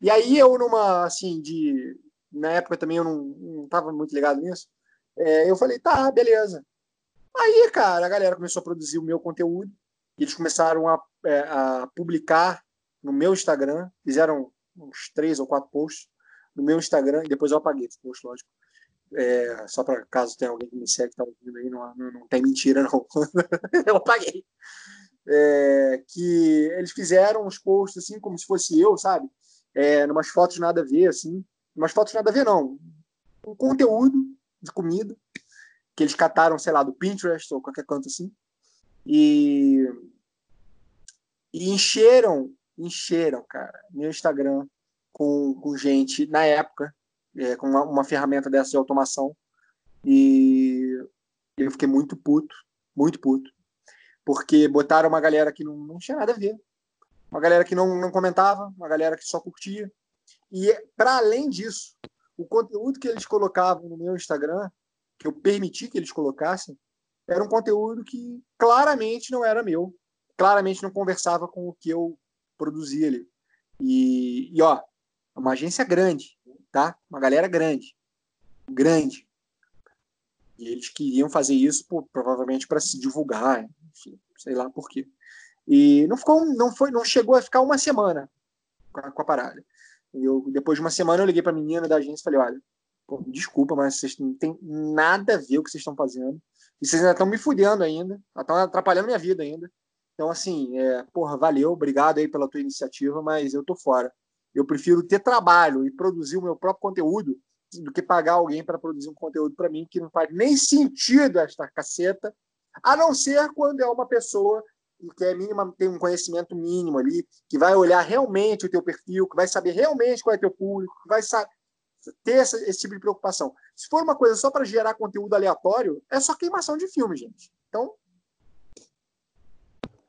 E aí eu, numa, assim, de. Na época também eu não, não tava muito ligado nisso, é, eu falei, tá, beleza. Aí, cara, a galera começou a produzir o meu conteúdo, eles começaram a, é, a publicar no meu Instagram, fizeram uns três ou quatro posts no meu Instagram, e depois eu apaguei esse post, lógico. É, só para caso tenha alguém que me segue que tá ouvindo aí, não, não, não tem mentira, não. (laughs) eu apaguei. É, que eles fizeram uns posts assim, como se fosse eu, sabe? É, numas fotos nada a ver, assim. Umas fotos nada a ver, não. Um conteúdo de comida que eles cataram, sei lá, do Pinterest ou qualquer canto assim. E, e encheram, encheram, cara, meu Instagram com, com gente na época, é, com uma, uma, ferramenta dessa de automação. E eu fiquei muito puto, muito puto. Porque botaram uma galera que não, não tinha nada a ver. Uma galera que não, não comentava, uma galera que só curtia. E, para além disso, o conteúdo que eles colocavam no meu Instagram, que eu permiti que eles colocassem, era um conteúdo que claramente não era meu, claramente não conversava com o que eu produzia ali. E, e ó, uma agência grande, tá? Uma galera grande, grande. E eles queriam fazer isso, pô, provavelmente para se divulgar, enfim, sei lá por quê. E não ficou, não foi, não chegou a ficar uma semana com a, com a parada. E eu, depois de uma semana, eu liguei para a menina da agência e falei: olha, pô, desculpa, mas vocês não tem nada a ver o que vocês estão fazendo. E vocês ainda estão me fudendo ainda, estão atrapalhando minha vida ainda. Então, assim, é, porra, valeu, obrigado aí pela tua iniciativa, mas eu tô fora. Eu prefiro ter trabalho e produzir o meu próprio conteúdo do que pagar alguém para produzir um conteúdo para mim que não faz nem sentido esta caceta, a não ser quando é uma pessoa que é mínima, tem um conhecimento mínimo ali, que vai olhar realmente o teu perfil, que vai saber realmente qual é teu público, que vai ter essa, esse tipo de preocupação. Se for uma coisa só para gerar conteúdo aleatório, é só queimação de filme, gente. Então.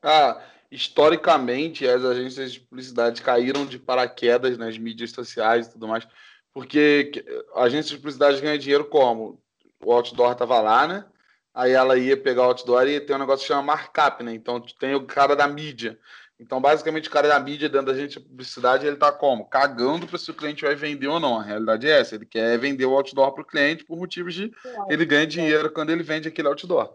Ah, historicamente, as agências de publicidade caíram de paraquedas nas mídias sociais e tudo mais, porque a de publicidade ganha dinheiro como? O outdoor estava lá, né? aí ela ia pegar o outdoor e tem um negócio que chama markup, né? Então tem o cara da mídia. Então, basicamente, o cara da mídia dentro da gente de publicidade, ele tá como? Cagando para se o cliente vai vender ou não. A realidade é essa. Ele quer vender o outdoor para o cliente por motivos de ele ganha dinheiro quando ele vende aquele outdoor.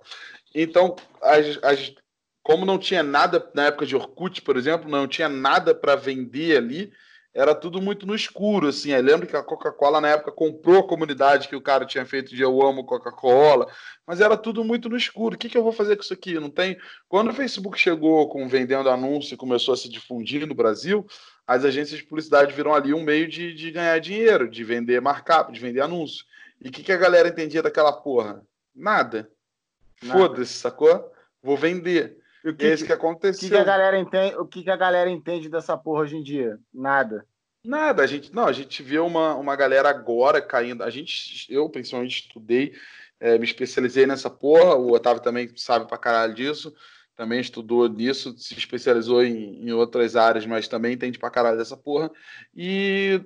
Então, as, as, como não tinha nada na época de Orkut, por exemplo, não tinha nada para vender ali, era tudo muito no escuro, assim. Lembro que a Coca-Cola na época comprou a comunidade que o cara tinha feito de Eu Amo Coca-Cola, mas era tudo muito no escuro. O que, que eu vou fazer com isso aqui? Não tem. Quando o Facebook chegou com vendendo anúncio e começou a se difundir no Brasil, as agências de publicidade viram ali um meio de, de ganhar dinheiro, de vender markup, de vender anúncio. E o que, que a galera entendia daquela porra? Nada. Nada. Foda-se, sacou? Vou vender. O que, Esse que aconteceu. O que, que, a galera entende, o que, que a galera entende dessa porra hoje em dia? Nada. Nada, a gente não, a gente vê uma, uma galera agora caindo. A gente, eu principalmente estudei, é, me especializei nessa porra. O Otávio também sabe pra caralho disso, também estudou nisso, se especializou em, em outras áreas, mas também entende pra caralho dessa porra. E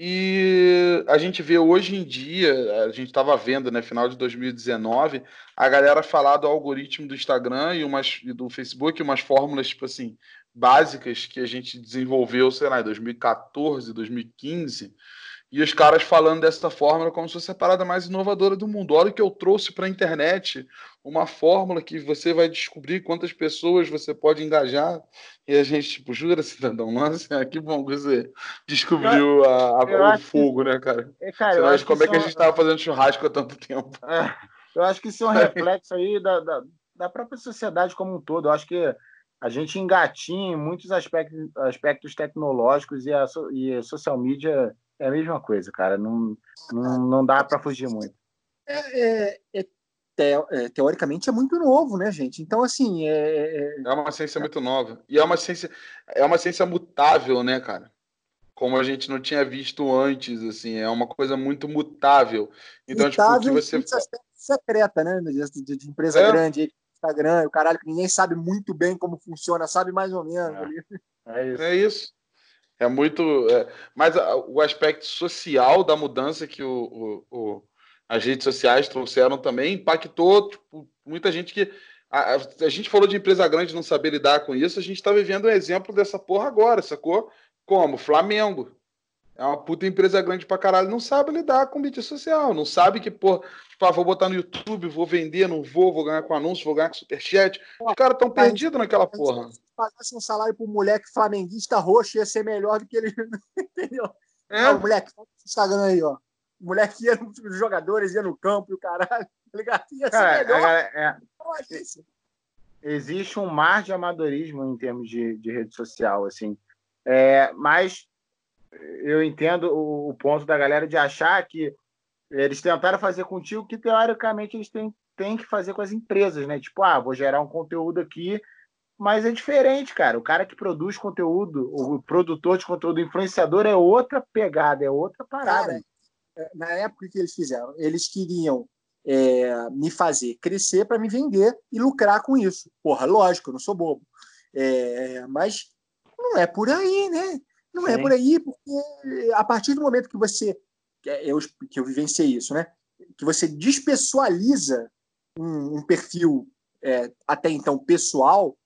e a gente vê hoje em dia, a gente estava vendo, né, final de 2019, a galera falar do algoritmo do Instagram e, umas, e do Facebook, umas fórmulas, tipo assim, básicas que a gente desenvolveu, sei lá, em 2014, 2015, e os caras falando dessa fórmula como se fosse a parada mais inovadora do mundo. Olha o que eu trouxe para a internet, uma fórmula que você vai descobrir quantas pessoas você pode engajar. E a gente, tipo, jura, (laughs) cidadão, nossa, que bom que você descobriu a, a, o fogo, que... né, cara? É, cara Você como é que a gente estava fazendo churrasco há tanto tempo? É, eu acho que isso é um (laughs) reflexo aí da, da, da própria sociedade como um todo. Eu acho que a gente engatinha em muitos aspectos, aspectos tecnológicos e a, e a social media é a mesma coisa, cara. Não, não, não dá para fugir muito. É, é, é, é, teoricamente é muito novo, né, gente? Então, assim. É, é, é uma ciência muito nova. E é uma ciência, é uma ciência mutável, né, cara? Como a gente não tinha visto antes, assim, é uma coisa muito mutável. Então, mutável tipo, que você. secreta, né? De, de empresa é. grande, Instagram, o caralho, que ninguém sabe muito bem como funciona, sabe mais ou menos. É, é isso. É isso. É muito. É, mas o aspecto social da mudança que o, o, o, as redes sociais trouxeram também impactou tipo, muita gente que. A, a, gente falou de empresa grande não saber lidar com isso, a gente está vivendo um exemplo dessa porra agora, sacou? Como? Flamengo. É uma puta empresa grande pra caralho, não sabe lidar com mídia social, não sabe que, pô, tipo, ah, vou botar no YouTube, vou vender, não vou, vou ganhar com anúncio, vou ganhar com superchat. Os caras estão perdidos naquela porra. Se pagasse um salário pro moleque flamenguista roxo, ia ser melhor do que ele. (laughs) Entendeu? É. Não, moleque, Instagram aí, ó. O moleque ia nos jogadores, ia no campo e o caralho. Tá ligado? Ia ser melhor. É, é, Existe um mar de amadorismo em termos de, de rede social, assim. É, mas eu entendo o, o, ponto da galera de achar que eles tentaram fazer contigo que teoricamente eles têm, têm que fazer com as empresas, né? Tipo, ah, vou gerar um conteúdo aqui, mas é diferente, cara. O cara que produz conteúdo, o produtor de conteúdo, o influenciador é outra pegada, é outra parada. Cara, é, na época que eles fizeram, eles queriam é, me fazer crescer para me vender e lucrar com isso. Porra, lógico, eu não sou bobo. É, mas não é por aí, né? Não é Sim. é por aí, porque a partir do momento que você. Eu, que eu vivenciei isso, né? Que você despessoaliza um, um perfil é, até então pessoal.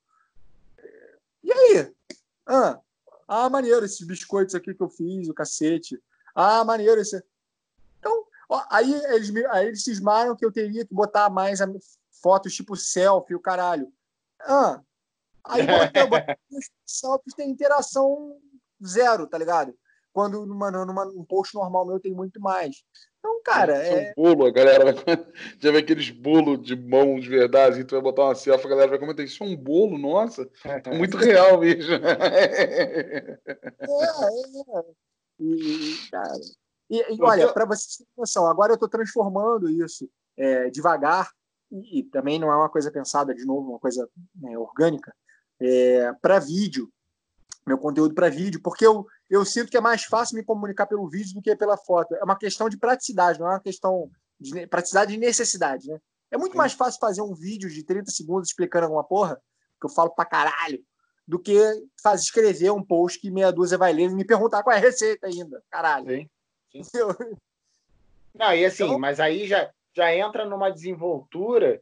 E aí? Ah, ah, maneiro esses biscoitos aqui que eu fiz, o cacete. Ah, maneiro esse. Então, Aí eles, aí eles cismaram que eu teria que botar mais fotos tipo selfie, o caralho. Ah, aí botei, botei (laughs) selfies tem interação zero, tá ligado? Quando numa, numa, num post normal meu tem muito mais. Então, cara, é. Um bolo, a galera vai. Já vê aqueles bolos de mão de verdade, e tu vai botar uma selfie, a galera vai comentar: Isso é um bolo, nossa, é (laughs) muito real mesmo. é, é. E, cara. E, e olha, para vocês terem noção, agora eu estou transformando isso é, devagar, e, e, também não é uma coisa pensada, de novo, uma coisa né, orgânica, é, para vídeo, meu conteúdo para vídeo, porque eu, eu sinto que é mais fácil me comunicar pelo vídeo do que pela foto. É uma questão de praticidade, não é uma questão de praticidade e necessidade, né? É muito Sim. mais fácil fazer um vídeo de 30 segundos explicando alguma porra, que eu falo pra caralho, do que fazer escrever um post que meia dúzia vai ler e me perguntar qual é a receita ainda. Caralho. Sim. Sim. Não, e assim, então... mas aí já, já entra numa desenvoltura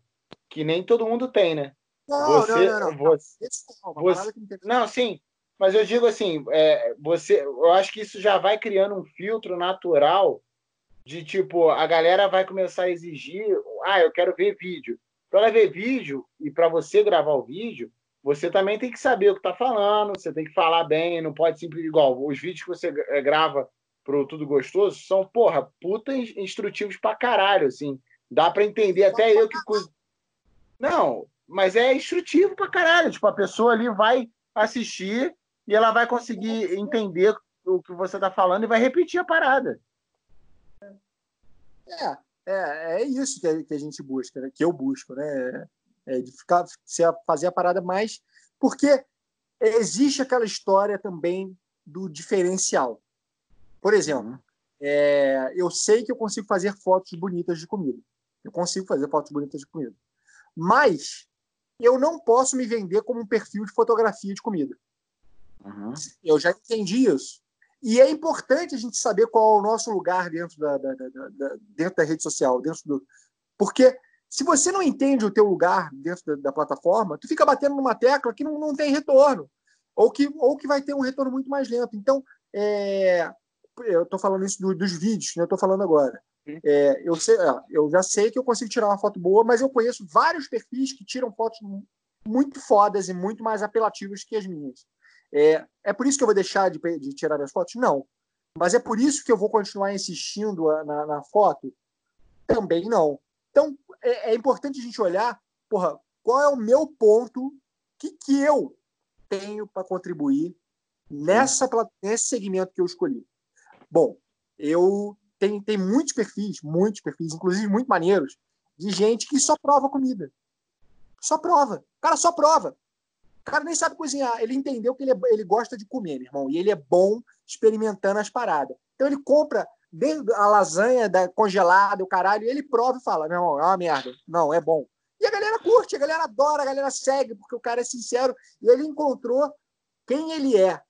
que nem todo mundo tem, né? Não, você, não, não, não. Você, não, você, não, sim, mas eu digo assim, é, você, eu acho que isso já vai criando um filtro natural de tipo, a galera vai começar a exigir, ah, eu quero ver vídeo. Para ela ver vídeo e para você gravar o vídeo, você também tem que saber o que está falando, você tem que falar bem, não pode simplesmente igual. Os vídeos que você é, grava pro Tudo Gostoso são, porra, puta instrutivos pra caralho, assim. Dá para entender até eu que. Não, mas é instrutivo pra caralho. Tipo, a pessoa ali vai assistir e ela vai conseguir entender o que você está falando e vai repetir a parada. É, é, é isso que a, gente busca, né? que eu busco, né? É de ficar, fazer a parada mais. Porque existe aquela história também do diferencial. Por exemplo, é, eu sei que eu consigo fazer fotos bonitas de comida. Eu consigo fazer fotos bonitas de comida. Mas eu não posso me vender como um perfil de fotografia de comida. Uhum. Eu já entendi isso. E é importante a gente saber qual é o nosso lugar dentro da, da, da, da, dentro da rede social, dentro do, porque se você não entende o teu lugar dentro da, plataforma, tu fica batendo numa tecla que não, não tem retorno ou que ou que vai ter um retorno muito mais lento. Então, é, eu estou falando isso do, dos vídeos, né? Eu estou falando agora. É, eu, sei, eu já sei que eu consigo tirar uma foto boa, mas eu conheço vários perfis que tiram fotos muito fodas e muito mais apelativas que as minhas. É, é por isso que eu vou deixar de, de tirar as fotos? Não. Mas é por isso que eu vou continuar insistindo na, na foto? Também não. Então, é, é, importante a gente olhar, porra, qual é o meu ponto, o que, que eu tenho para contribuir nessa, nesse segmento que eu escolhi. Bom, eu tenho, tem muitos perfis, muitos perfis, inclusive muito maneiros, de gente que só prova comida. Só prova. O cara só prova. Cara nem sabe cozinhar. Ele entendeu que ele, é, ele gosta de comer, meu irmão. E ele é bom experimentando as paradas. Então ele compra a lasanha da, congelada, o caralho, ele prova e fala: meu irmão, é uma merda. Não, é bom. E a galera curte, a galera adora, a galera segue, porque o cara é sincero e ele encontrou quem ele é.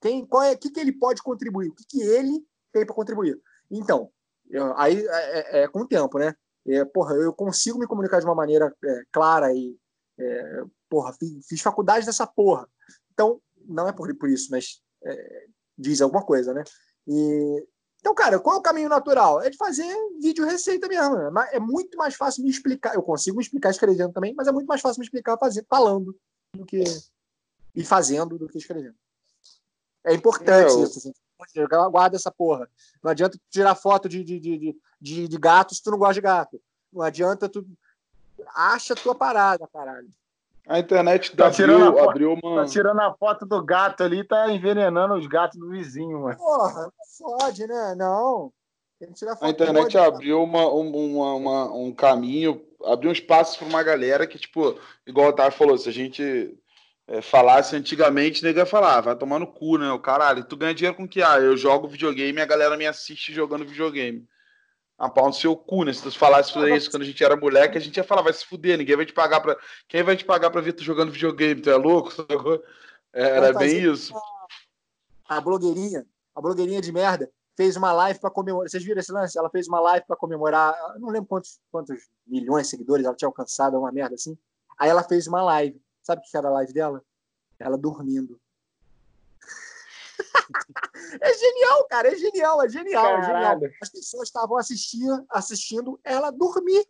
Quem, qual é, o que, que ele pode contribuir, o que, que ele tem para contribuir. Então, eu, aí é, é, é, com o tempo, né? É, porra, eu consigo me comunicar de uma maneira é, clara e é, porra, fiz, fiz, faculdade dessa porra. Então, não é por, por isso, mas é, diz alguma coisa, né? E, então, cara, qual é o caminho natural? É de fazer vídeo receita mesmo. Né? É muito mais fácil me explicar. Eu consigo me explicar escrevendo também, mas é muito mais fácil me explicar fazer, falando do que e fazendo do que escrevendo. É importante é, isso. Assim. Guarda essa porra. Não adianta tirar foto de, de, de, de, de gato se tu não gosta de gato. Não adianta tu. Acha a tua parada, caralho. A internet tá tirando a abriu uma. Tá tirando a foto do gato ali, tá envenenando os gatos do vizinho, mano. Porra, fode, né? Não. A, a internet abriu uma, uma, uma, um caminho, abriu um espaço para uma galera que, tipo, igual o Otávio falou, se a gente é, falasse antigamente, ninguém ia falar, ah, vai tomar no cu, né? O caralho, tu ganha dinheiro com que? Ah, eu jogo videogame e a galera me assiste jogando videogame a pau no seu cu, né? Se tu falasse isso quando a gente era moleque, a gente ia falar, vai se fuder, ninguém vai te pagar pra. Quem vai te pagar pra ver tu jogando videogame? Tu é louco? É, era bem isso. A blogueirinha, a blogueirinha de merda, fez uma live para comemorar. Vocês viram esse lance? Ela fez uma live para comemorar. Não lembro quantos, quantos milhões de seguidores ela tinha alcançado, uma merda assim. Aí ela fez uma live. Sabe o que era a live dela? Ela dormindo. (laughs) É genial, cara, é genial, é genial, é genial. As pessoas estavam assistindo, assistindo ela dormir.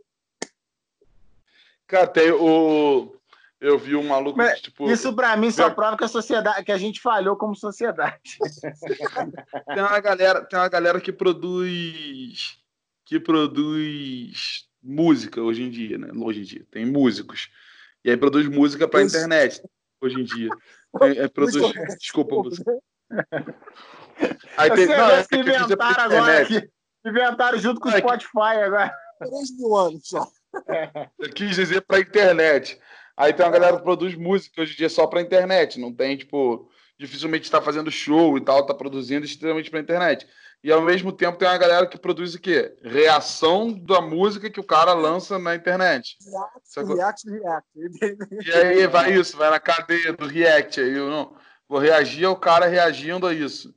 Cara, tem o. Eu vi um maluco Mas que, tipo. Isso pra mim só prova que a sociedade, que a gente falhou como sociedade. (laughs) tem uma galera, tem uma galera que produz que produz música hoje em dia, né? Hoje em dia tem músicos e aí produz música para internet hoje em dia. (laughs) É, é produz, desculpa, música. Aí tem, não, é que inventaram agora aqui. Inventaram junto com o Spotify agora. 3 mil anos só. Eu quis dizer para internet. Aí tem uma galera que produz música hoje em dia só para internet. Não tem, tipo, dificilmente está fazendo show e tal, está produzindo extremamente para internet. E ao mesmo tempo tem uma galera que produz o quê? Reação da música que o cara lança na internet. React, react, react. E aí vai isso, vai na cadeia do react. Aí eu não vou reagir ao cara reagindo a isso.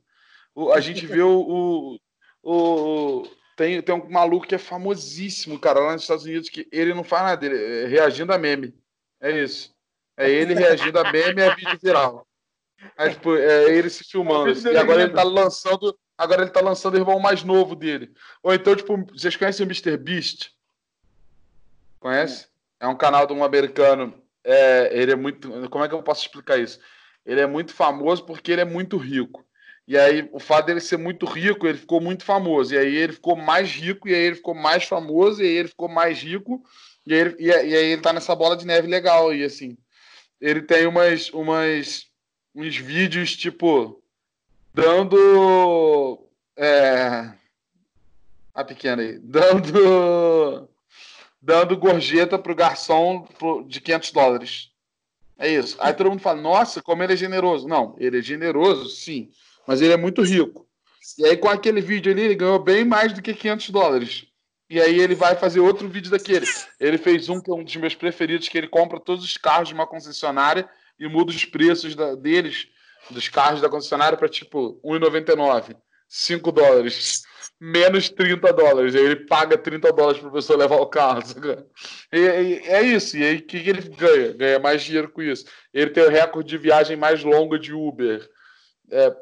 O, a gente vê o, o, o, tem, tem um maluco que é famosíssimo, cara, lá nos Estados Unidos, que ele não faz nada, ele é reagindo a meme. É isso. É ele reagindo a meme e é vídeo viral. Aí, tipo, é ele se filmando. E agora ele tá lançando Agora ele tá lançando o irmão mais novo dele. Ou então, tipo, vocês conhecem o Mr. Beast? Conhece? É um canal de um americano. É, ele é muito. Como é que eu posso explicar isso? Ele é muito famoso porque ele é muito rico. E aí, o fato dele ser muito rico, ele ficou muito famoso. E aí, ele ficou mais rico, e aí, ele ficou mais famoso, e aí, ele ficou mais rico. E ele, e aí, ele tá nessa bola de neve legal. E assim, ele tem umas, umas, uns vídeos tipo dando. É, a pequena aí. Dando. Dando gorjeta pro garçom de 500 dólares. É isso. Aí todo mundo fala: nossa, como ele é generoso. Não, ele é generoso, sim, mas ele é muito rico. E aí, com aquele vídeo ali, ele ganhou bem mais do que 500 dólares. E aí, ele vai fazer outro vídeo daquele. Ele fez um que é um dos meus preferidos, que ele compra todos os carros de uma concessionária e muda os preços da, deles dos carros da concessionária para tipo 1,99, 5 dólares, menos 30 dólares. Aí ele paga 30 dólares para pessoa levar o carro. (laughs) E, e, é isso. E aí o que, que ele ganha? Ganha mais dinheiro com isso. Ele tem o recorde de viagem mais longa de Uber. É,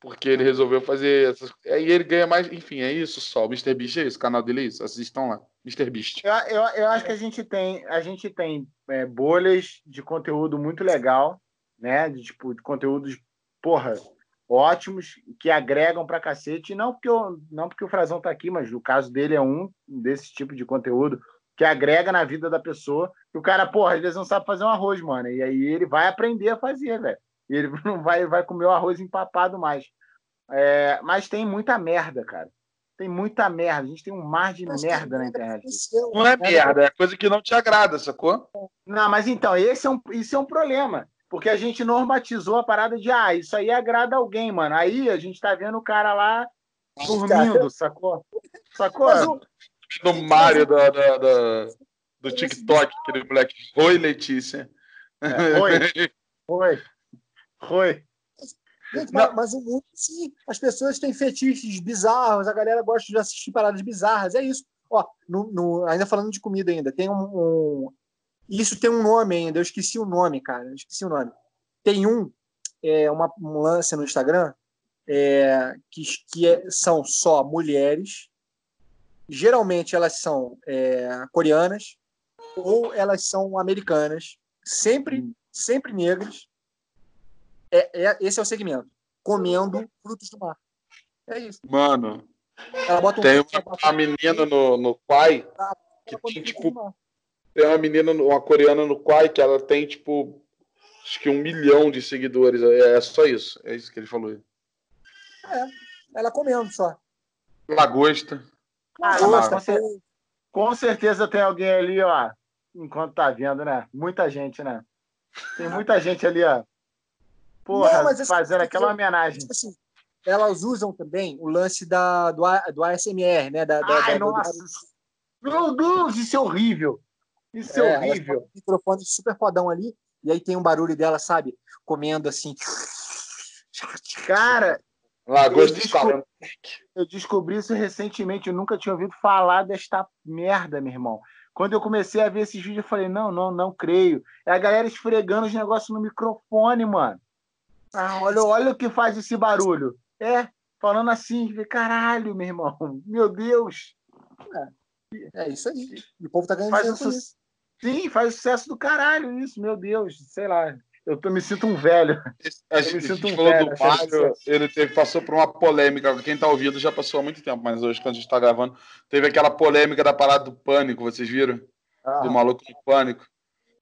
porque ele resolveu fazer essas. Aí ele ganha mais. Enfim, é isso só. O Mr. Beast é isso, o canal dele é isso. Assistam lá. Mr. Beast. Eu, eu, eu acho que a gente tem, a gente tem é, bolhas de conteúdo muito legal né? De, tipo, de conteúdos, porra, ótimos, que agregam pra cacete. Não porque, eu, não porque o Frazão tá aqui, mas o caso dele é um desse tipo de conteúdo que agrega na vida da pessoa. E o cara, porra, às vezes não sabe fazer um arroz, mano. E aí ele vai aprender a fazer, velho. Ele (laughs) não vai, vai comer o arroz empapado mais. É, mas tem muita merda, cara. Tem muita merda. A gente tem um mar de mas merda na internet. Não é merda, é coisa que não te agrada, sacou? Não, mas então, esse é um, isso é um problema. Porque a gente normatizou a parada de, ah, isso aí agrada alguém, mano. Aí a gente tá vendo o cara lá dormindo, sacou? Sacou? O... No Mário da, da, da, do TikTok, aquele moleque. Oi, Letícia. É, oi. oi. Oi. Gente, mas, mas, o mundo, sim, as pessoas têm fetiches bizarros, a galera gosta de assistir paradas bizarras, é isso. Ó, no, no, ainda falando de comida ainda, tem um, um, isso tem um nome ainda, eu esqueci o nome, cara. Eu esqueci o nome. Tem um, é, uma, um lance no Instagram é, que, que é, são só mulheres. Geralmente elas são é, coreanas ou elas são americanas, sempre, hum. sempre negras. É, é, esse é o segmento. Comendo frutos do mar. É isso. Mano, um tem uma, uma menina no, no pai que tem, tipo, tem uma menina, uma coreana no Quai, que ela tem, tipo, acho que um milhão de seguidores. É, é só isso. É isso que ele falou. É, ela comendo só. Lagosta. Ah, Lagosta. Com, com certeza tem alguém ali, ó, enquanto tá vendo, né? Muita gente, né? Tem muita gente ali, ó. Porra, Não, fazendo aquela homenagem. Tipo assim, elas usam também o lance da, do, do ASMR, né? Da, da, Ai, da, nossa! Do... Meu Deus, isso é horrível! Isso é, é horrível. Um microfone super fodão ali, e aí tem um barulho dela, sabe? Comendo assim. Cara, Lagosta eu, descobri, eu descobri isso recentemente, eu nunca tinha ouvido falar desta merda, meu irmão. Quando eu comecei a ver esses vídeos, eu falei, não, não, não creio. É a galera esfregando os negócios no microfone, mano. Ah, olha, olha o que faz esse barulho. É, falando assim, caralho, meu irmão, meu Deus. É, é isso aí. E o povo tá ganhando Faz dinheiro um com su- isso. Sim, faz sucesso do caralho isso, meu Deus, sei lá. Eu tô, me sinto um velho. A me gente, a sinto gente um falou velho do Mário, ele teve, passou por uma polêmica. Quem tá ouvindo já passou há muito tempo, mas hoje, quando a gente tá gravando, teve aquela polêmica da parada do pânico, vocês viram? Do maluco do pânico.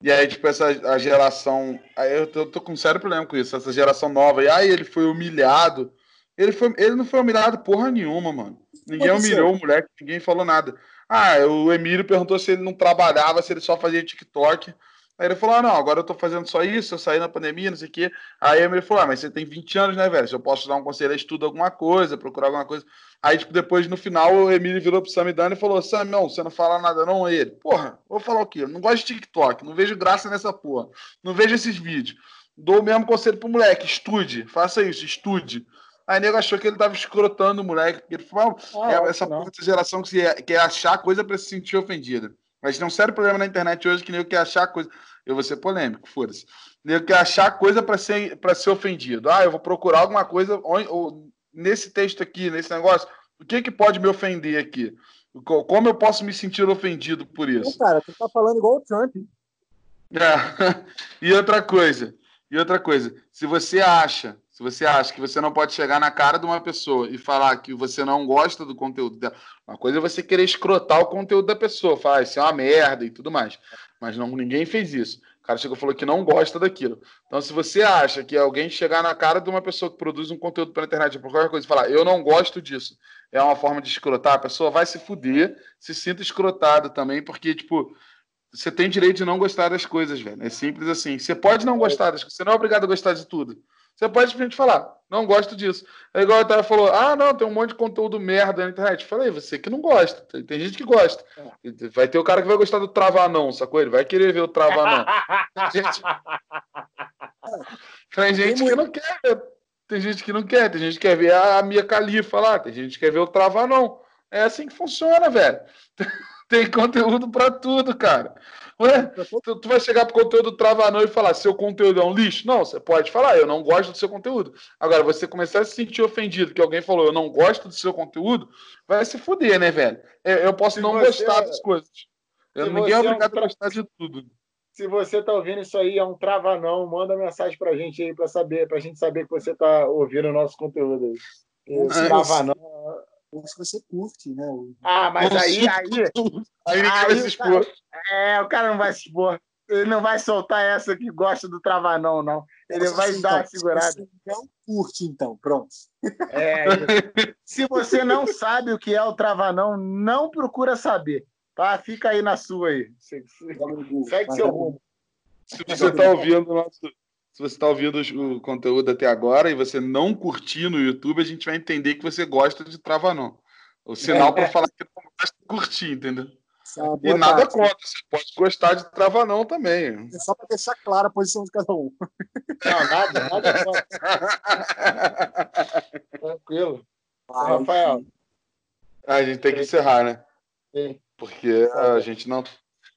E aí, tipo, essa a geração. Aí eu tô, tô com um sério problema com isso, essa geração nova. E aí ele foi humilhado. Ele, foi, ele não foi humilhado porra nenhuma, mano. Ninguém humilhou o moleque, ninguém falou nada. Ah, o Emílio perguntou se ele não trabalhava, se ele só fazia TikTok. Aí ele falou: ah, não, agora eu tô fazendo só isso, eu saí na pandemia, não sei o quê. Aí Emílio falou: ah, mas você tem 20 anos, né, velho? Se eu posso dar um conselho, estuda alguma coisa, procurar alguma coisa. Aí, tipo, depois, no final, o Emílio virou pro Samidana e falou: Sam, não, você não fala nada, não? Aí ele, porra, vou falar o quê? Eu não gosto de TikTok, não vejo graça nessa porra, não vejo esses vídeos. Dou o mesmo conselho pro moleque: estude, faça isso, estude. Aí nego achou que ele tava escrotando o moleque, porque ele falou: Ah, é essa que não. porra dessa geração que se- quer achar coisa pra se sentir ofendida. Mas tem um sério problema na internet hoje que nego quer achar coisa. Eu vou ser polêmico, foda-se. Nego quer achar coisa pra ser, pra ser ofendido. Ah, eu vou procurar alguma coisa onde- ou nesse texto aqui, nesse negócio. O que, que pode me ofender aqui? Co- Como eu posso me sentir ofendido por Não, isso? cara, tu tá falando igual o Trump. É. (laughs) E outra coisa, e outra coisa, se você acha, se você acha que você não pode chegar na cara de uma pessoa e falar que você não gosta do conteúdo dela, uma coisa é você querer escrotar o conteúdo da pessoa, falar isso é uma merda e tudo mais. Mas não, ninguém fez isso. O cara chegou e falou que não gosta daquilo. Então, se você acha que alguém chegar na cara de uma pessoa que produz um conteúdo pela internet por qualquer coisa e falar, eu não gosto disso, é uma forma de escrotar, a pessoa vai se fuder, se sinta escrotado também, porque, tipo, você tem direito de não gostar das coisas, velho. É simples assim. Você pode não gostar das coisas, você não é obrigado a gostar de tudo. Você pode simplesmente falar, não gosto disso. É igual o Otávio falou, ah, não, tem um monte de conteúdo merda na internet. Falei, você que não gosta. Tem, tem gente que gosta. Vai ter o cara que vai gostar do Travanão, sacou? Ele vai querer ver o Travanão. (laughs) Gente, tem gente que não quer ver. Tem gente que não quer. Tem gente que quer ver a Mia Khalifa lá. Tem gente que quer ver o Travanão. É assim que funciona, velho. (laughs) Tem conteúdo pra tudo, cara. Ué, tu, tu vai chegar pro conteúdo do Travanão e falar seu conteúdo é um lixo? Não, você pode falar, eu não gosto do seu conteúdo. Agora, você começar a se sentir ofendido que alguém falou eu não gosto do seu conteúdo, vai se fuder, né, velho? Eu, eu posso Se não gostar das coisas. Eu, ninguém é você é um obrigado a gostar de tudo. Se você tá ouvindo isso aí, é um travanão, manda mensagem pra gente aí pra saber, pra gente saber que você tá ouvindo o nosso conteúdo aí. É. travanão. Se você curte, né? o- Ah, mas aí, aí, Aí ninguém vai Aí se expor. é, o cara não vai se expor. Ele não vai soltar essa que gosta do travanão, não. Ele vai assim, dar uma então, se segurada. Você não curte, então, pronto. É. (laughs) Se você não sabe o que é o travanão, não procura saber. Tá? Fica aí na sua aí. Se- se-. Segue seu é rumo. Se você está ouvindo o nosso, se você está ouvindo o conteúdo até agora e você não curtir no YouTube, a gente vai entender que você gosta de Travanão. O sinal para falar que não gosta de curtir, entendeu? É E nada tática. contra, você pode gostar de Travanão também. É só para deixar clara a posição de cada um. Não, nada, nada. (laughs) contra. Tranquilo. Vai, Rafael. a gente tem que encerrar, né? Sim. Porque a gente não,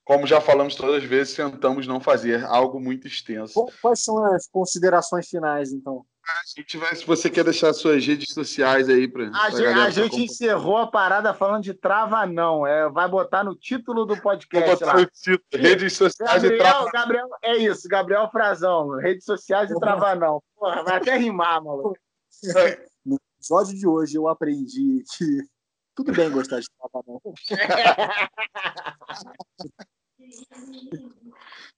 como já falamos todas as vezes, tentamos não fazer algo muito extenso. Qu- Quais são as considerações finais, então? A gente vai, se você quer deixar suas redes sociais aí para A gente, a gente encerrou a parada falando de travanão. É, vai botar no título do Vou podcast botar lá. o título, redes sociais e Gabriel, Travanão. Gabriel, é isso, Gabriel Frazão, redes sociais e Travanão. Porra, vai até rimar, maluco. No episódio de hoje eu aprendi que tudo bem gostar de trabalhar.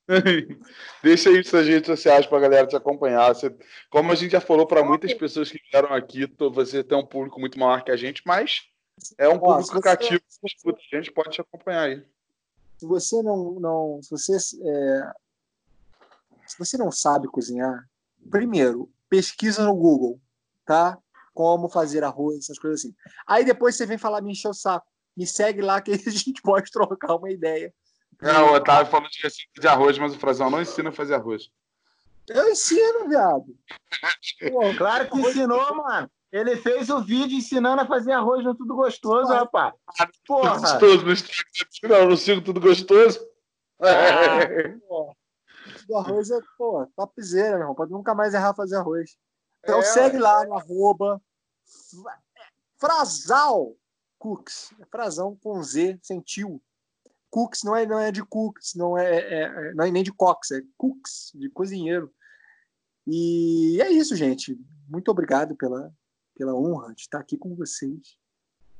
(laughs) Deixa aí suas redes sociais para a galera te acompanhar. Você- como a gente já falou para muitas pessoas que vieram aqui, tô- você tem um público muito maior que a gente, mas é um público cativo escuta a gente, pode te acompanhar aí. Se você não, não se você é, se você não sabe cozinhar, primeiro pesquisa no Google, tá? Como fazer arroz, essas coisas assim. Aí depois você vem falar me encher o saco. Me segue lá que (laughs) a gente pode trocar uma ideia. É, o Otávio falou de receita de arroz, mas o Frazão não ensina a fazer arroz. Eu ensino, viado. Pô, Claro que ensinou, mano. Ele fez o vídeo ensinando a fazer arroz no Tudo Gostoso, Ah. rapaz. Tudo Porra. gostoso no Instagram. Não, não sigo tudo gostoso. Ah. o arroz é, pô, topzera, meu irmão. Pode nunca mais errar fazer arroz. Então É, segue lá no arroba Frasal Cooks. Frasão com Z, sem tio. Cooks não é, não é de cooks, não é, é, é, não é nem de cox, é cooks, de cozinheiro. E é isso, gente. Muito obrigado pela, pela honra de estar aqui com vocês.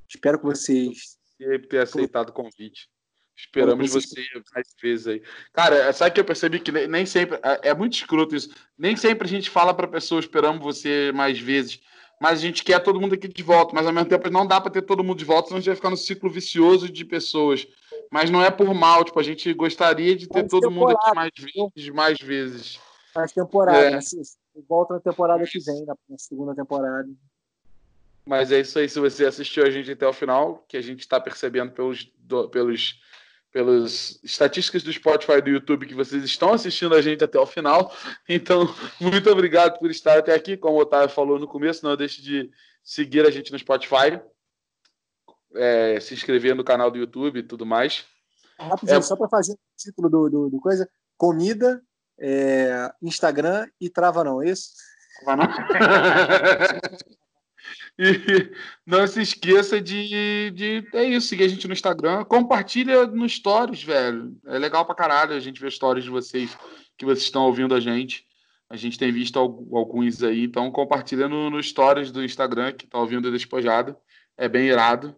Espero que vocês. E ter aceitado o convite. Esperamos você mais vezes aí. Cara, sabe que eu percebi que nem sempre. É, é muito escroto isso. Nem sempre a gente fala para pessoa esperamos você mais vezes. Mas a gente quer todo mundo aqui de volta. Mas ao mesmo tempo não dá para ter todo mundo de volta, senão a gente vai ficar no ciclo vicioso de pessoas. Mas não é por mal, tipo, a gente gostaria de ter todo mundo aqui mais vezes, mais vezes. Mais temporada, é. Assim, volta na temporada que vem, na segunda temporada. Mas é isso aí, se você assistiu a gente até o final, que a gente está percebendo pelos, do, pelos pelas estatísticas do Spotify e do YouTube que vocês estão assistindo a gente até o final. Então, (laughs) muito obrigado por estar até aqui. Como o Otávio falou no começo, não deixe de seguir a gente no Spotify, é, se inscrever no canal do YouTube e tudo mais. Rapidinho, é... só para fazer o título do, do, do coisa: comida, é, Instagram e trava não, é isso? Trava não. (laughs) (laughs) E não se esqueça de, de. É isso, seguir a gente no Instagram. Compartilha no Stories, velho. É legal pra caralho a gente ver stories de vocês, que vocês estão ouvindo a gente. A gente tem visto alguns aí, então compartilha no, no Stories do Instagram, que tá ouvindo Despojado. É bem irado.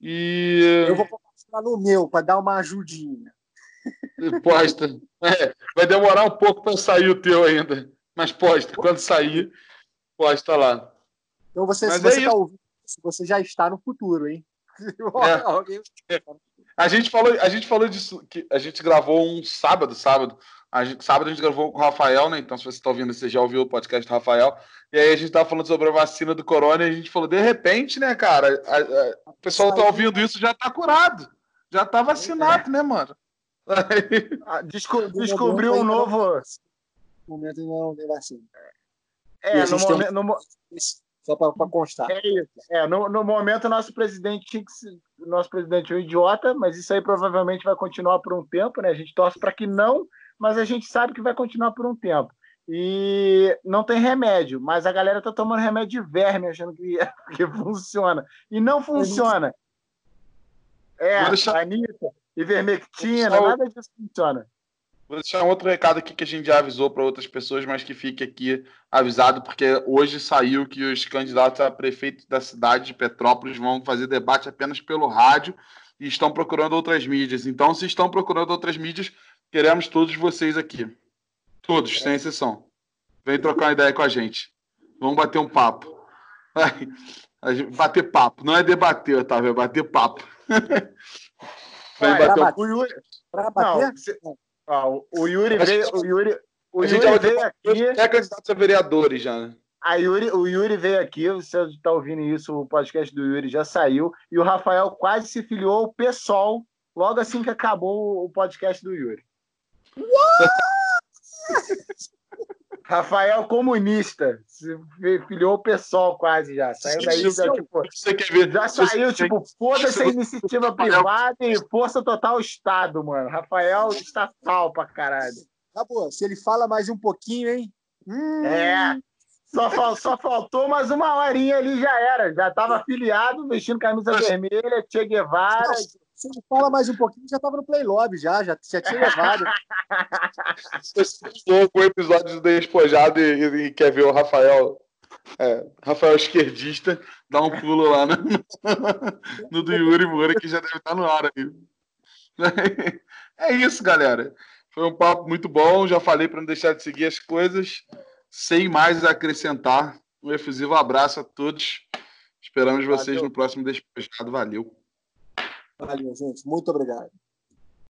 E. Eu vou compartilhar no meu, para dar uma ajudinha. Posta. (laughs) É, vai demorar um pouco para sair o teu ainda. Mas posta. Quando sair, posta lá. Então você, Mas se você é tá ouvindo, você já está no futuro, hein? (laughs) É. A gente falou, a gente falou disso que a gente gravou um sábado, sábado. A gente, sábado a gente gravou com o Rafael, né? Então, se você está ouvindo, você já ouviu o podcast do Rafael. E aí a gente estava falando sobre a vacina do corona e a gente falou, de repente, né, cara, a, a, o pessoal está ouvindo isso já está curado. Já está vacinado, é. né, mano? (laughs) Ah, desco descobriu um novo. momento não tem vacina. É, no momento. No... Só para constar. É isso. É, no, no momento, nosso presidente tinha que ser, nosso presidente é um idiota, mas isso aí provavelmente vai continuar por um tempo, né? A gente torce para que não, mas a gente sabe que vai continuar por um tempo. E não tem remédio, mas a galera tá tomando remédio de verme, achando que, (laughs) que funciona. E não funciona. É, deixar... Anitta, ivermectina, nada disso funciona. Vou deixar um outro recado aqui que a gente já avisou para outras pessoas, mas que fique aqui avisado, porque hoje saiu que os candidatos a prefeito da cidade de Petrópolis vão fazer debate apenas pelo rádio e estão procurando outras mídias. Então, se estão procurando outras mídias, queremos todos vocês aqui. Todos, sem exceção. Vem trocar uma ideia com a gente. Vamos bater um papo. (laughs) Bater papo. Não é debater, Otávio, é bater papo. (laughs) Vem bater um... o Yuri. Pra bater? Não, ah, o Yuri veio. O Yuri, o Yuri já veio aqui. É candidato a vereadores já, né? A Yuri, o Yuri veio aqui, você está ouvindo isso, o podcast do Yuri já saiu, e o Rafael quase se filiou ao PSOL logo assim que acabou o podcast do Yuri. What? (laughs) Rafael comunista. Se filiou o pessoal quase já. Saiu daí, já, tipo, já saiu, tipo, foda-se a iniciativa privada e força total Estado, mano. Rafael está sal pra caralho. Tá bom, se ele fala mais um pouquinho, hein? Hum... É. Só, só faltou mais uma horinha ali, já era. Já tava afiliado, vestindo camisa vermelha, Che Guevara. Se ele fala mais um pouquinho, já estava no Play Lobby, já, já, já tinha levado. (laughs) Você com o episódio do Despojado e, e, quer ver o Rafael, é, Rafael esquerdista, dá um pulo lá no, (laughs) no do Yuri Moura, que já deve estar no ar aí. (laughs) É isso, galera. Foi um papo muito bom. Já falei para não deixar de seguir as coisas. Sem mais acrescentar, um efusivo abraço a todos. Esperamos vocês Valeu. no próximo Despojado. Valeu. Valeu, gente. Muito obrigado.